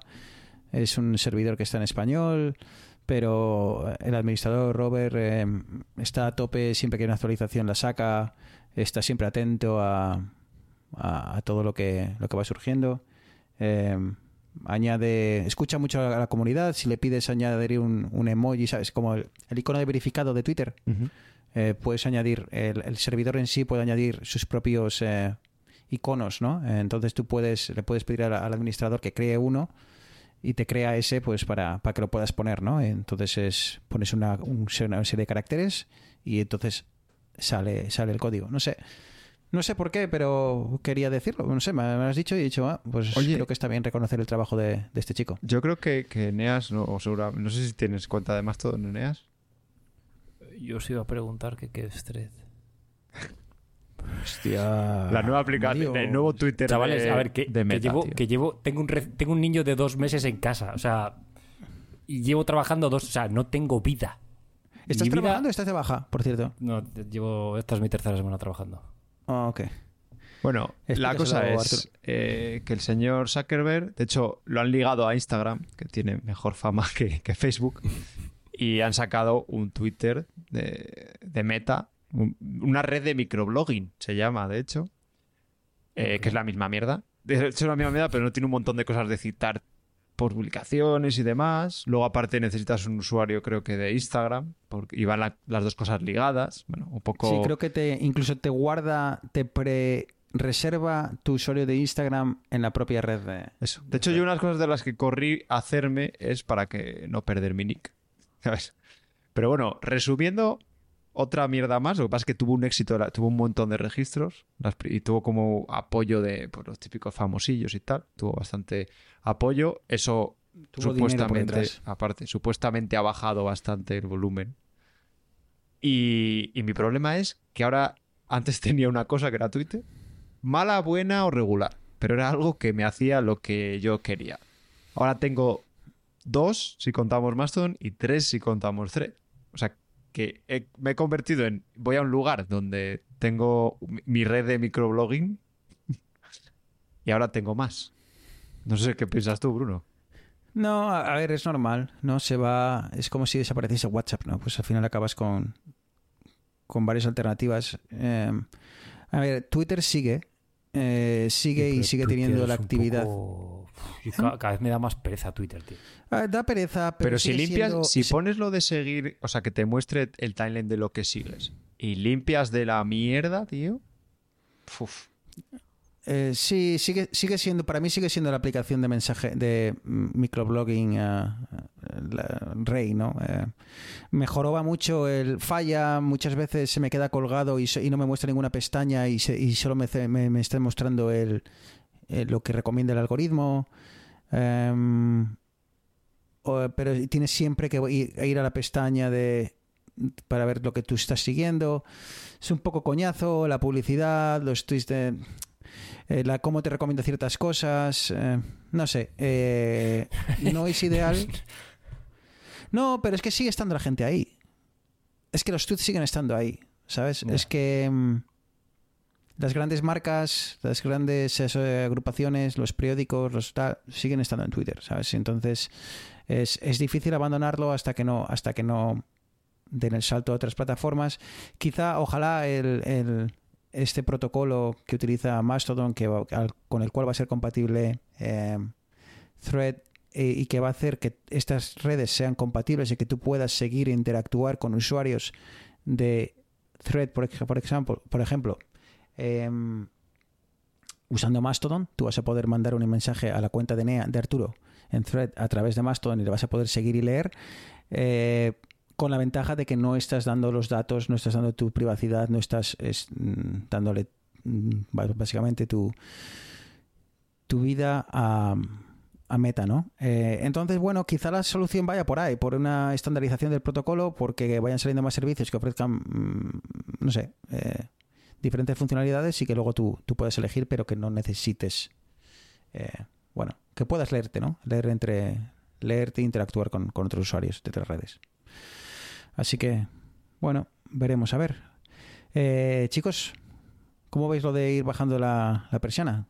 Speaker 1: es un servidor que está en español, pero el administrador Robert eh, está a tope, siempre que hay una actualización la saca, está siempre atento a, a, a todo lo que, lo que va surgiendo. Eh, añade, escucha mucho a la comunidad, si le pides añadir un, un emoji, ¿sabes? Como el, el icono de verificado de Twitter, eh, puedes añadir, el, el servidor en sí puede añadir sus propios eh, iconos, ¿no? Entonces tú puedes, le puedes pedir al, al administrador que cree uno y te crea ese pues para, para que lo puedas poner, ¿no? Entonces es, pones una, un- una serie de caracteres y entonces sale, sale el código. No sé. No sé por qué, pero quería decirlo. No sé, me, me lo has dicho y he dicho, ah, pues
Speaker 3: Oye.
Speaker 1: creo que está bien reconocer el trabajo de, de este chico.
Speaker 3: Yo creo que, que Eneas, no, o segura- no sé si tienes cuenta de Mastodon, Eneas.
Speaker 4: Yo os iba a preguntar que qué es Thread.
Speaker 1: Hostia.
Speaker 3: La nueva aplicación, el nuevo Twitter
Speaker 4: Chavales,
Speaker 3: de,
Speaker 4: a ver, que,
Speaker 3: de
Speaker 4: que
Speaker 3: Meta,
Speaker 4: llevo,
Speaker 3: tío.
Speaker 4: que llevo, tengo un, re- tengo un niño de dos meses en casa, o sea, y llevo trabajando dos, o sea, no tengo vida.
Speaker 1: ¿Estás
Speaker 4: Mi vida-
Speaker 1: trabajando o estás de baja, por cierto?
Speaker 4: No, llevo, esta es mi tercera semana trabajando.
Speaker 1: Ah, ok.
Speaker 3: Bueno, la cosa es eh, que el señor Zuckerberg, de hecho, lo han ligado a Instagram, que tiene mejor fama <laughs> que, que Facebook, y han sacado un Twitter de, de Meta, un- una red de microblogging, se llama, de hecho, eh, que es la misma mierda. De hecho, es la misma mierda, pero no tiene un montón de cosas de citar por publicaciones y demás. Luego, aparte, necesitas un usuario, creo que de Instagram, porque, y van la- las dos cosas ligadas. Bueno, un poco...
Speaker 1: Sí, creo que te incluso te guarda, te pre-reserva tu usuario de Instagram en la propia red de...
Speaker 3: Eso. De hecho, yo unas cosas de las que corrí a hacerme es para que no perder mi nick. <laughs> ¿Sabes? Pero bueno, resumiendo, otra mierda más. Lo que pasa es que tuvo un éxito, tuvo un montón de registros y tuvo como apoyo de pues, los típicos famosillos y tal. Tuvo bastante apoyo. Eso
Speaker 1: Tuvo
Speaker 3: supuestamente, aparte, supuestamente ha bajado bastante el volumen. Y, y mi problema es que ahora, antes <laughs> tenía una cosa que era Twitter, mala, buena o regular, pero era algo que me hacía lo que yo quería. Ahora tengo dos si contamos Mastodon y tres si contamos Thread. O sea, que he- me he convertido en, voy a un lugar donde tengo mi- red de microblogging y ahora tengo más. No sé qué piensas tú, Bruno.
Speaker 1: No, a, a ver, es normal, ¿no? Se va... Es como si desapareciese WhatsApp, ¿no? Pues al final acabas con, con varias alternativas. Eh, a ver, Twitter sigue, eh, sigue y sigue
Speaker 4: Twitter
Speaker 1: teniendo la actividad.
Speaker 4: poco- y cada, vez me da más pereza Twitter, tío.
Speaker 1: Ah, da pereza, pero,
Speaker 3: Pero, si limpias,
Speaker 1: siendo-
Speaker 3: si pones lo de seguir, o sea, que te muestre el timeline de lo que sigues y limpias de la mierda, tío. Uf.
Speaker 1: Eh, sí, sigue, sigue siendo, para mí sigue siendo la aplicación de mensaje, de microblogging eh, la rey, ¿no? Eh, mejoró mucho el falla, muchas veces se me queda colgado y, so- y no me muestra ninguna pestaña y, se- y solo me, me, me está mostrando el, el- lo que recomienda el algoritmo. Em, o- pero tienes siempre que ir, ir a la pestaña de para ver lo que tú estás siguiendo. Es un poco coñazo, la publicidad, los tweets de eh, la, cómo te recomienda ciertas cosas. eh, no sé. eh, no es ideal. No, pero es que sigue estando la gente ahí. Es que los tweets siguen estando ahí. ¿Sabes? Es que mm, las grandes marcas, las grandes agrupaciones, los periódicos, los tal, siguen estando en Twitter, ¿sabes? Entonces es, es difícil abandonarlo hasta que no, hasta que no den el salto a otras plataformas. Quizá, ojalá el, el- este protocolo que utiliza Mastodon, que va- con el cual va a ser compatible eh, Thread eh, y que va a hacer que estas redes sean compatibles y que tú puedas seguir e interactuar con usuarios de Thread, por, por ejemplo, por ejemplo em, usando Mastodon, tú vas a poder mandar un mensaje a la cuenta de Nea de Arturo en Thread a través de Mastodon y le vas a poder seguir y leer. eh, con la ventaja de que no estás dando los datos, no estás dando tu privacidad, no estás es, mm, dándole mm, básicamente tu, tu vida a, a Meta, ¿no? Eh, entonces, bueno, quizá la solución vaya por ahí, por una estandarización del protocolo, porque vayan saliendo más servicios que ofrezcan, mm, no sé, eh, diferentes funcionalidades y que luego tú, tú puedas elegir, pero que no necesites, eh, bueno, que puedas leerte, ¿no? Leer entre, leerte e interactuar con, con otros usuarios de otras redes. Así que, bueno, veremos a ver. Eh, chicos, ¿cómo veis lo de ir bajando la, la persiana?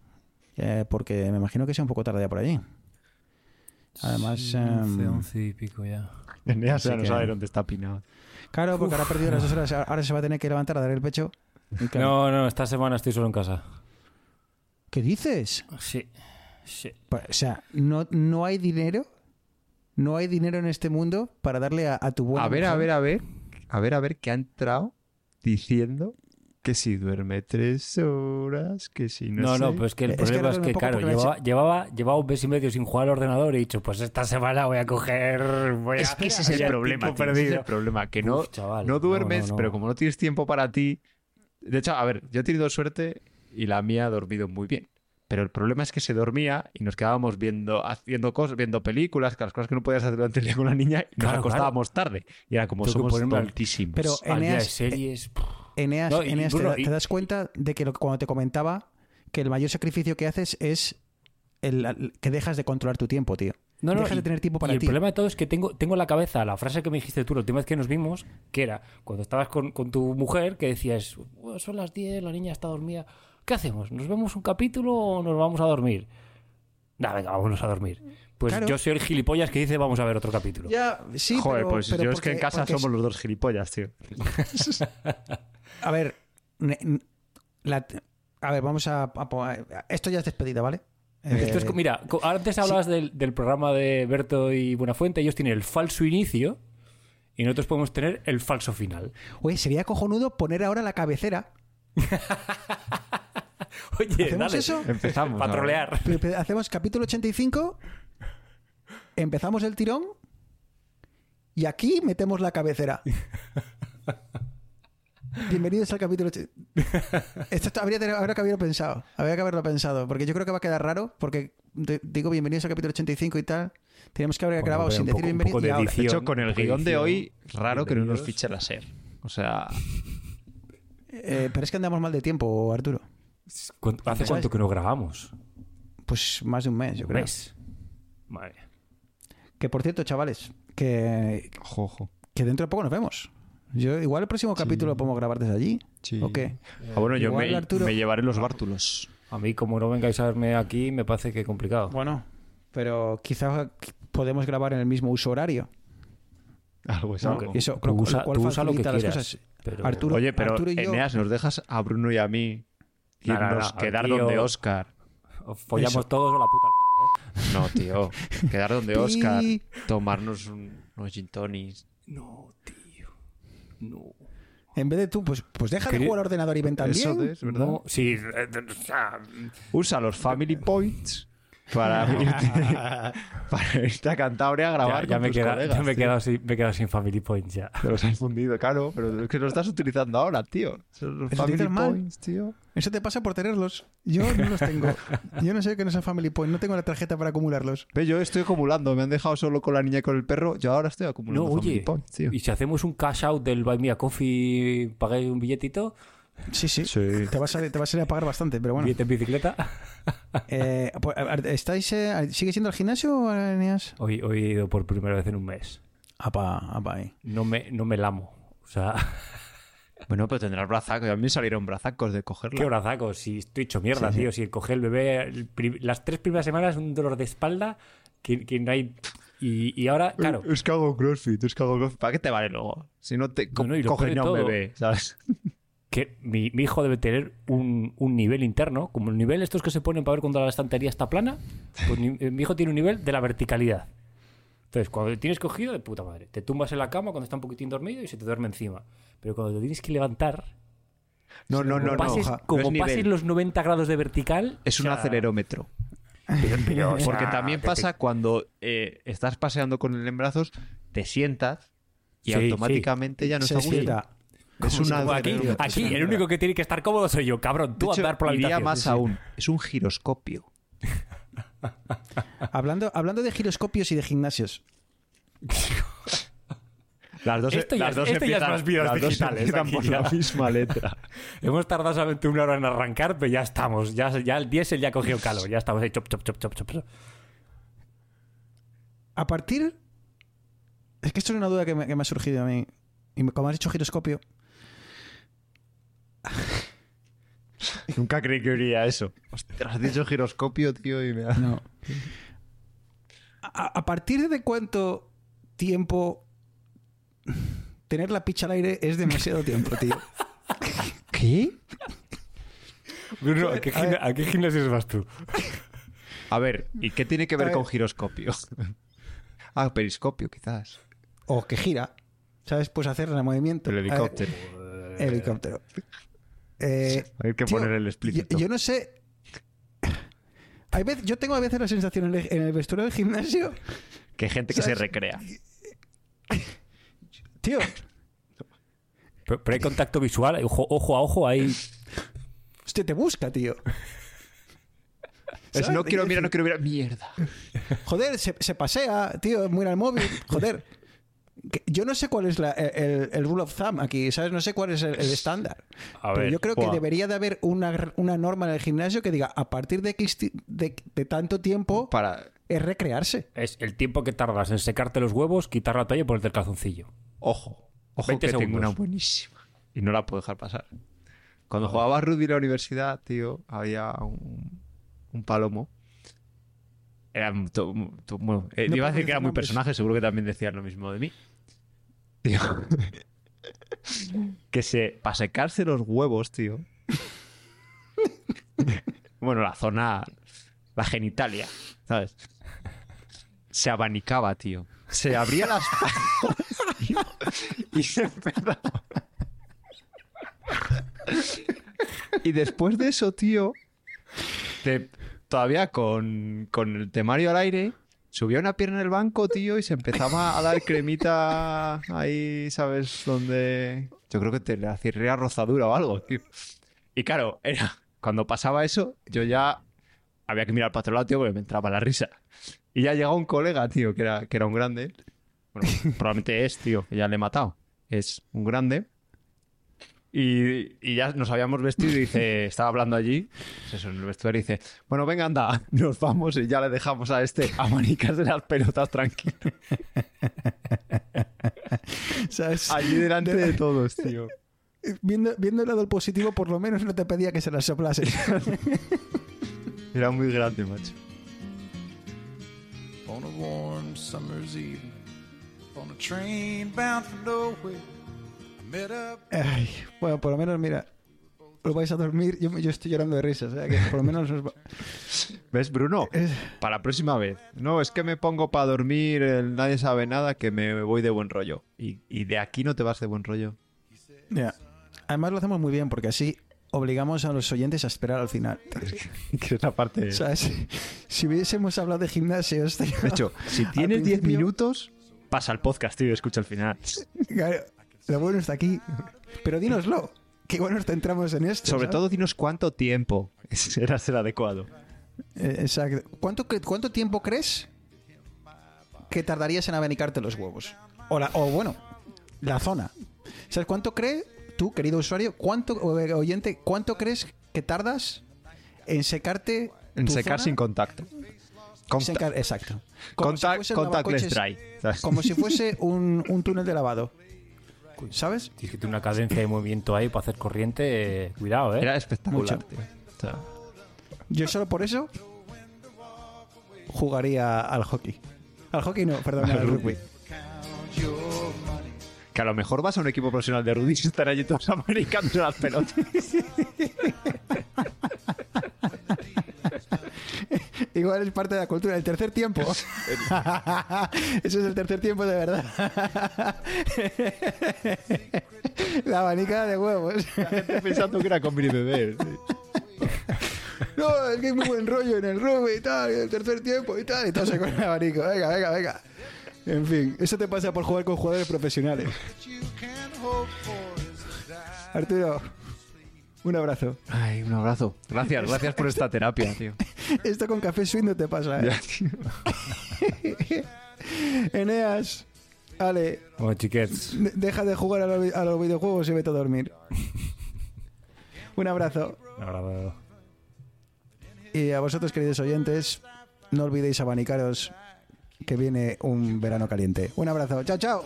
Speaker 1: Eh, porque me imagino que sea un poco tarde ya por allí. Además,
Speaker 4: Sí,
Speaker 1: em,
Speaker 4: 11, 11 y pico ya. <laughs>
Speaker 3: Ya no
Speaker 1: que-
Speaker 3: sabe dónde está Pinado.
Speaker 1: Claro, porque ahora ha perdido las dos horas, ahora se va a tener que levantar a dar el pecho.
Speaker 4: No, no, esta semana estoy solo en casa.
Speaker 1: ¿Qué dices?
Speaker 4: Sí, sí.
Speaker 1: O sea, no, no hay dinero. No hay dinero en este mundo para darle a, a tu buena
Speaker 3: A ver, a ver, a ver. A ver, a ver, que ha entrado diciendo que si duerme tres horas, que si no
Speaker 4: No,
Speaker 3: sé.
Speaker 4: no, pues que el
Speaker 1: Es que
Speaker 4: problema es que, claro, llevaba, llevaba, llevaba un mes y medio sin jugar al ordenador y he dicho, pues esta semana voy a coger... Voy
Speaker 3: Es
Speaker 4: a
Speaker 3: que ese es el problema, tío, ese es el problema, que no,
Speaker 4: Uf, chaval,
Speaker 3: no duermes,
Speaker 4: no, no.
Speaker 3: pero como no tienes tiempo para ti... De hecho, a ver, yo he tenido suerte y la mía ha dormido muy bien. pero el problema es que se dormía y nos quedábamos viendo, haciendo cosas, viendo películas, que las cosas que no podías hacer durante el día con la niña, y nos
Speaker 4: Claro,
Speaker 3: acostábamos tarde. Y era como
Speaker 4: Tengo
Speaker 3: somos
Speaker 4: ponerme.
Speaker 1: Pero
Speaker 4: Al día de
Speaker 1: Eneas,
Speaker 4: series.
Speaker 1: Eneas,
Speaker 4: No, y-
Speaker 1: Eneas, te,
Speaker 4: bueno,
Speaker 1: da-
Speaker 4: y-
Speaker 1: te das cuenta de que lo, cuando te comentaba que el mayor sacrificio que haces es el, el- que dejas de controlar tu tiempo, tío.
Speaker 4: No, no,
Speaker 1: dejas
Speaker 4: y-
Speaker 1: de tener tiempo
Speaker 4: y
Speaker 1: para
Speaker 4: el problema de todo es que tengo, tengo en la cabeza la frase que me dijiste tú la última vez que nos vimos, que era cuando estabas con, con tu mujer, que decías, "Bueno, son las 10, la niña está dormida. ¿Qué hacemos? ¿Nos vemos un capítulo o nos vamos a dormir? Nah, venga, vámonos a dormir. Pues
Speaker 1: Claro.
Speaker 4: yo soy el gilipollas que dice vamos a ver otro capítulo.
Speaker 1: Ya, sí,
Speaker 3: Joder,
Speaker 1: pero-
Speaker 3: pues
Speaker 1: pero
Speaker 3: yo es que en casa
Speaker 1: porque
Speaker 3: somos los dos gilipollas, tío. <laughs>
Speaker 1: A ver, la- a ver, vamos a, a Esto ya es despedida, ¿vale?
Speaker 4: Esto es
Speaker 1: Eh,
Speaker 4: mira, antes hablabas del, del programa de Berto y Buenafuente, ellos tienen el falso inicio y nosotros podemos tener el falso final.
Speaker 1: Oye, sería cojonudo poner ahora la cabecera. <laughs>
Speaker 4: Oye,
Speaker 1: ¿Hacemos
Speaker 4: dale,
Speaker 1: eso?
Speaker 3: Empezamos.
Speaker 4: Para trolear.
Speaker 1: Hacemos capítulo 85, empezamos el tirón y aquí metemos la cabecera. <laughs> Bienvenidos al capítulo. Esto habría, habría que haberlo pensado. Habría que haberlo pensado. Porque yo creo que va a quedar raro. Porque digo bienvenidos al capítulo 85 y tal. Tenemos que haber
Speaker 4: Bueno,
Speaker 1: grabado sin
Speaker 4: un
Speaker 1: decir
Speaker 4: poco- un
Speaker 1: bienvenidos.
Speaker 4: de
Speaker 1: ahora.
Speaker 3: De hecho, con el
Speaker 4: Edición,
Speaker 3: guion de hoy,
Speaker 4: edición,
Speaker 3: raro que no nos fiche la SER. O sea,
Speaker 1: Eh, pero es que andamos mal de tiempo, Arturo.
Speaker 4: ¿Cuánto- ¿Hace
Speaker 1: ¿Sabes?
Speaker 4: cuánto que no grabamos?
Speaker 1: Pues más de un mes, yo
Speaker 4: ¿Un
Speaker 1: creo.
Speaker 4: mes? Madre.
Speaker 1: Que por cierto, chavales, que,
Speaker 3: jojo.
Speaker 1: que dentro de poco nos vemos. Yo, igual el próximo capítulo lo podemos grabar desde allí. ¿O qué?
Speaker 3: Ah, bueno, yo me,
Speaker 1: Arturo-
Speaker 3: me llevaré los bártulos.
Speaker 4: A mí, como no vengáis a verme aquí, me parece que complicado.
Speaker 1: Bueno, pero quizás podemos grabar en el mismo uso horario.
Speaker 3: Algo es
Speaker 1: ¿no?
Speaker 3: algo.
Speaker 1: Y eso,
Speaker 4: Tú usa-
Speaker 1: lo cual
Speaker 4: tú usa lo que
Speaker 1: facilita las
Speaker 4: quieras,
Speaker 1: cosas.
Speaker 4: pero-
Speaker 1: Arturo,
Speaker 3: Oye, pero
Speaker 1: Arturo y yo,
Speaker 3: Eneas, ¿nos dejas a Bruno y a mí
Speaker 4: No, no,
Speaker 3: irnos,
Speaker 4: no,
Speaker 3: quedar donde
Speaker 4: o-
Speaker 3: Oscar?
Speaker 4: Os follamos
Speaker 1: Eso.
Speaker 4: todos o la puta. al
Speaker 3: No, tío. Quedar donde. <laughs> Oscar, tomarnos un- unos gin tonics.
Speaker 4: No, tío. No.
Speaker 1: en vez de tú, pues, pues deja de jugar al ordenador y ven
Speaker 3: Eso
Speaker 1: también.
Speaker 3: es, ¿verdad?
Speaker 4: No, sí. eh, eh, o sea,
Speaker 3: Usa los Family Points para <laughs> irte, <laughs> para irte a Cantabria a grabar
Speaker 4: ya, ya
Speaker 3: con
Speaker 4: me,
Speaker 3: tus
Speaker 4: queda-
Speaker 3: colegas,
Speaker 4: ya me he quedado sin, me he quedado sin Family Points ya.
Speaker 3: Te los has fundido, claro, pero es que lo estás utilizando ahora, tío. Los
Speaker 1: Eso
Speaker 3: Family. Points, tío.
Speaker 1: Eso te pasa por tenerlos. Yo no los tengo. <laughs> Yo no sé que no son Family Point. No tengo la tarjeta para acumularlos.
Speaker 3: Ve, yo estoy acumulando. Me han dejado solo con la niña y con el perro. Yo ahora estoy acumulando
Speaker 4: No,
Speaker 3: Family
Speaker 4: oye.
Speaker 3: Points, tío.
Speaker 4: Y si hacemos un cash out del Buy Me a Coffee, pagáis un billetito,
Speaker 1: Sí, sí.
Speaker 3: Sí.
Speaker 1: Te vas, a, te vas a ir a pagar bastante, pero bueno.
Speaker 4: billete en bicicleta. <laughs>
Speaker 1: Eh, pues, ¿estáis, eh, ¿Sigue siendo al gimnasio, Eneas?
Speaker 4: Hoy, hoy he ido por primera vez en un mes.
Speaker 1: Apa, apa, ahí.
Speaker 4: No me, no me lamo. O sea, <laughs>
Speaker 3: Bueno, pero tendrás brazacos. A mí me salieron brazacos de cogerla.
Speaker 4: qué brazaco. Si estoy hecho mierda,
Speaker 1: Sí, sí.
Speaker 4: tío. Si cogí el bebé, el las tres primeras semanas, un dolor de espalda que, que no hay. Y, y ahora, claro.
Speaker 3: Es que hago crossfit, es que hago crossfit. ¿Para qué te vale luego? Si no te co-
Speaker 4: No, no,
Speaker 3: coges a un
Speaker 4: todo-
Speaker 3: bebé, ¿sabes?
Speaker 4: Que mi, mi hijo debe tener un, un nivel interno, como el nivel estos que se ponen para ver cuando la estantería está plana, pues eh, mi hijo tiene un nivel de la verticalidad. Entonces, cuando tienes cogido, de puta madre, te tumbas en la cama cuando está un poquitín dormido y se te duerme encima. Pero cuando lo tienes que levantar,
Speaker 3: No, no,
Speaker 4: como
Speaker 3: no, no.
Speaker 4: pases,
Speaker 3: No
Speaker 4: como
Speaker 3: es
Speaker 4: pases
Speaker 3: nivel.
Speaker 4: los 90 grados de vertical...
Speaker 3: Es un
Speaker 4: o sea,
Speaker 3: acelerómetro.
Speaker 4: pero- pero, o <laughs> sea,
Speaker 3: Porque también
Speaker 4: te-
Speaker 3: pasa cuando eh, estás paseando con él en brazos, te sientas y
Speaker 4: Sí,
Speaker 3: automáticamente ya no
Speaker 1: Se
Speaker 3: está. Es una
Speaker 4: aquí, aquí el único que tiene que estar cómodo soy yo, cabrón.
Speaker 3: De
Speaker 4: Tú
Speaker 3: hecho,
Speaker 4: andar por la
Speaker 3: iría
Speaker 4: habitación.
Speaker 3: más
Speaker 4: Sí, sí.
Speaker 3: aún. Es un giroscopio. <laughs>
Speaker 1: Hablando, hablando de giroscopios y de gimnasios. <laughs>
Speaker 3: Las dos,
Speaker 4: Esto ya
Speaker 3: las dos
Speaker 4: esto ya es
Speaker 3: empiezan,
Speaker 4: más vidas
Speaker 3: las dos
Speaker 4: digitales
Speaker 3: empiezan
Speaker 4: aquí
Speaker 3: por
Speaker 4: ya.
Speaker 3: la misma letra. <laughs>
Speaker 4: Hemos tardado solamente una hora en arrancar, pero ya estamos. Ya, ya el diésel ya cogió calor. Ya estamos ahí. Chop, chop, chop, chop, chop.
Speaker 1: A partir. Es que esto es una duda que me, que me ha surgido a mí. Y como has dicho giroscopio. <laughs>
Speaker 3: Nunca creí que oiría eso. Ostras, has dicho giroscopio, tío, y me ha...
Speaker 1: No. A, a partir de cuánto tiempo tener la picha al aire es demasiado tiempo, tío. <laughs>
Speaker 3: ¿Qué?
Speaker 4: Bruno, ¿a qué, gimna- ¿a qué gimnasios vas tú?
Speaker 3: A ver, ¿y qué tiene que ver con giroscopio? <laughs> ah, periscopio, quizás.
Speaker 1: O que gira. ¿Sabes? Pues hacer el movimiento.
Speaker 3: El helicóptero.
Speaker 1: Helicóptero. Eh,
Speaker 3: Hay que
Speaker 1: tío,
Speaker 3: poner el explícito.
Speaker 1: Yo, yo no sé. Hay vez, yo tengo a veces la sensación en el, en el vestuario del gimnasio,
Speaker 3: Que hay gente que se recrea. <laughs>
Speaker 1: tío.
Speaker 4: Pero, pero hay contacto visual, ojo, ojo a ojo, hay.
Speaker 1: Hostia, te busca, tío.
Speaker 3: Es no quiero mirar, no quiero mirar. Mierda.
Speaker 1: Joder, se, se pasea, tío, mira el móvil. Joder. <laughs> Yo no sé cuál es la- el, el rule of thumb aquí, ¿sabes? No sé cuál es el, el estándar.
Speaker 4: A
Speaker 1: Pero yo creo que debería de haber una, una norma en el gimnasio que diga a partir de, de, de tanto tiempo
Speaker 3: Para.
Speaker 1: es recrearse.
Speaker 4: Es el tiempo que tardas en secarte los huevos, quitar la toalla y ponerte el calzoncillo.
Speaker 3: Ojo. Ojo
Speaker 4: 20
Speaker 3: que tengo
Speaker 4: segundos.
Speaker 3: una buenísima. Y no la puedo dejar pasar. Cuando jugaba rugby en la universidad, tío, había un, un palomo. Era bueno, eh,
Speaker 1: No
Speaker 3: iba a decir que era muy
Speaker 1: nombres.
Speaker 3: personaje, seguro que también decían lo mismo de mí. Tío. <laughs> que se. Para secarse los huevos, tío. <laughs> bueno, la zona. La genitalia, ¿sabes? Se abanicaba, tío. Se abría las patas, <laughs> tío, y se empezaba. Y después de eso, tío, te- todavía con, con el temario al aire, subía una pierna en el banco, tío, y se empezaba a dar cremita ahí, ¿sabes? Donde. Yo creo que te le hacía rozadura o algo, tío. Y claro, era. Cuando pasaba eso, yo ya había que mirar para otro lado, tío, porque me entraba la risa. Y ya llegaba un colega, tío, que era, que era un grande. Bueno, probablemente es, tío, que ya le he matado. Es un grande. Y, y ya nos habíamos vestido y dice, <laughs> estaba hablando allí, pues eso, en el vestuario, y dice, bueno, venga, anda, <laughs> nos vamos y ya le dejamos a este a manicas de las pelotas tranquilo. <laughs>
Speaker 1: ¿Sabes?
Speaker 3: Allí delante de todos, tío.
Speaker 1: Viendo, viendo el lado positivo, por lo menos no te pedía que se las soplases.
Speaker 3: Era muy grande, macho.
Speaker 6: on a warm summer's evening on a train bound for nowhere.
Speaker 1: Ay, bueno, por lo menos, mira, lo vais a dormir. Yo, yo estoy llorando de risas, que por lo menos os va- <laughs>
Speaker 3: ¿Ves, Bruno? Para la próxima vez. No, es que me pongo para dormir, el nadie sabe nada, que me voy de buen rollo. Y, y de aquí no te vas de buen rollo.
Speaker 1: Además lo hacemos muy bien porque así obligamos a los oyentes a esperar al final.
Speaker 3: que es la parte...
Speaker 1: Si, hubiésemos hablado de gimnasios... tío,
Speaker 3: De hecho, si <laughs>
Speaker 1: al
Speaker 3: tienes 10
Speaker 1: principio-
Speaker 3: minutos, pasa al podcast, tío, y escucha el final.
Speaker 1: Claro, lo bueno está aquí. Pero dínoslo, que igual nos centramos en esto.
Speaker 3: Sobre
Speaker 1: ¿sabes?
Speaker 3: todo, dinos cuánto tiempo <laughs> será ser adecuado.
Speaker 1: Eh, exacto. ¿Cuánto, ¿Cuánto tiempo crees que tardarías en abanicarte los huevos? O, la- o bueno, la zona. ¿Sabes cuánto crees tú, querido usuario, cuánto eh, oyente, cuánto crees que tardas en secarte
Speaker 3: En secar
Speaker 1: zona?
Speaker 3: sin contacto. Conta-
Speaker 1: Secar- exacto. Como si fuese
Speaker 3: contactless dry.
Speaker 1: Como si fuese un, un túnel de lavado. ¿Sabes?
Speaker 4: Tienes que tener una cadencia de movimiento ahí para hacer corriente. eh, cuidado, ¿eh?
Speaker 3: Era espectacular,
Speaker 1: Mucho.
Speaker 3: tío. O sea,
Speaker 1: Yo solo por eso jugaría al hockey. Al hockey no, perdón, al rugby.
Speaker 3: que a lo mejor vas a un equipo profesional de rugby y están allí todos <laughs> americanos las pelotas. <laughs>
Speaker 1: Igual es parte de la cultura. El tercer tiempo. <laughs> Eso es el tercer tiempo de verdad. <laughs> la abanica de huevos.
Speaker 3: Pensando que era y beber.
Speaker 1: No, es que hay muy buen rollo en el rugby y tal, y el tercer tiempo y tal. Y todo se con el abanico. Venga, venga, venga. En fin, eso te pasa por jugar con jugadores profesionales. Arturo, un abrazo.
Speaker 3: Ay, un abrazo. Gracias, gracias por esta terapia, tío. <laughs>
Speaker 1: Esto con café swing no te pasa, ¿eh?
Speaker 3: Ya, tío. <laughs>
Speaker 1: Eneas, Ale,
Speaker 4: Bueno, chiquets.
Speaker 1: de- deja de jugar a los, a los videojuegos y vete a dormir. <laughs> Un abrazo.
Speaker 4: Ahora,
Speaker 1: Y a vosotros, queridos oyentes, no olvidéis abanicaros que viene un verano caliente. Un abrazo. Chao, chao.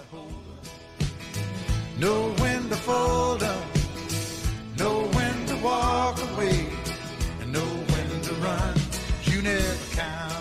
Speaker 6: Know when to walk away, and know when to run. You never count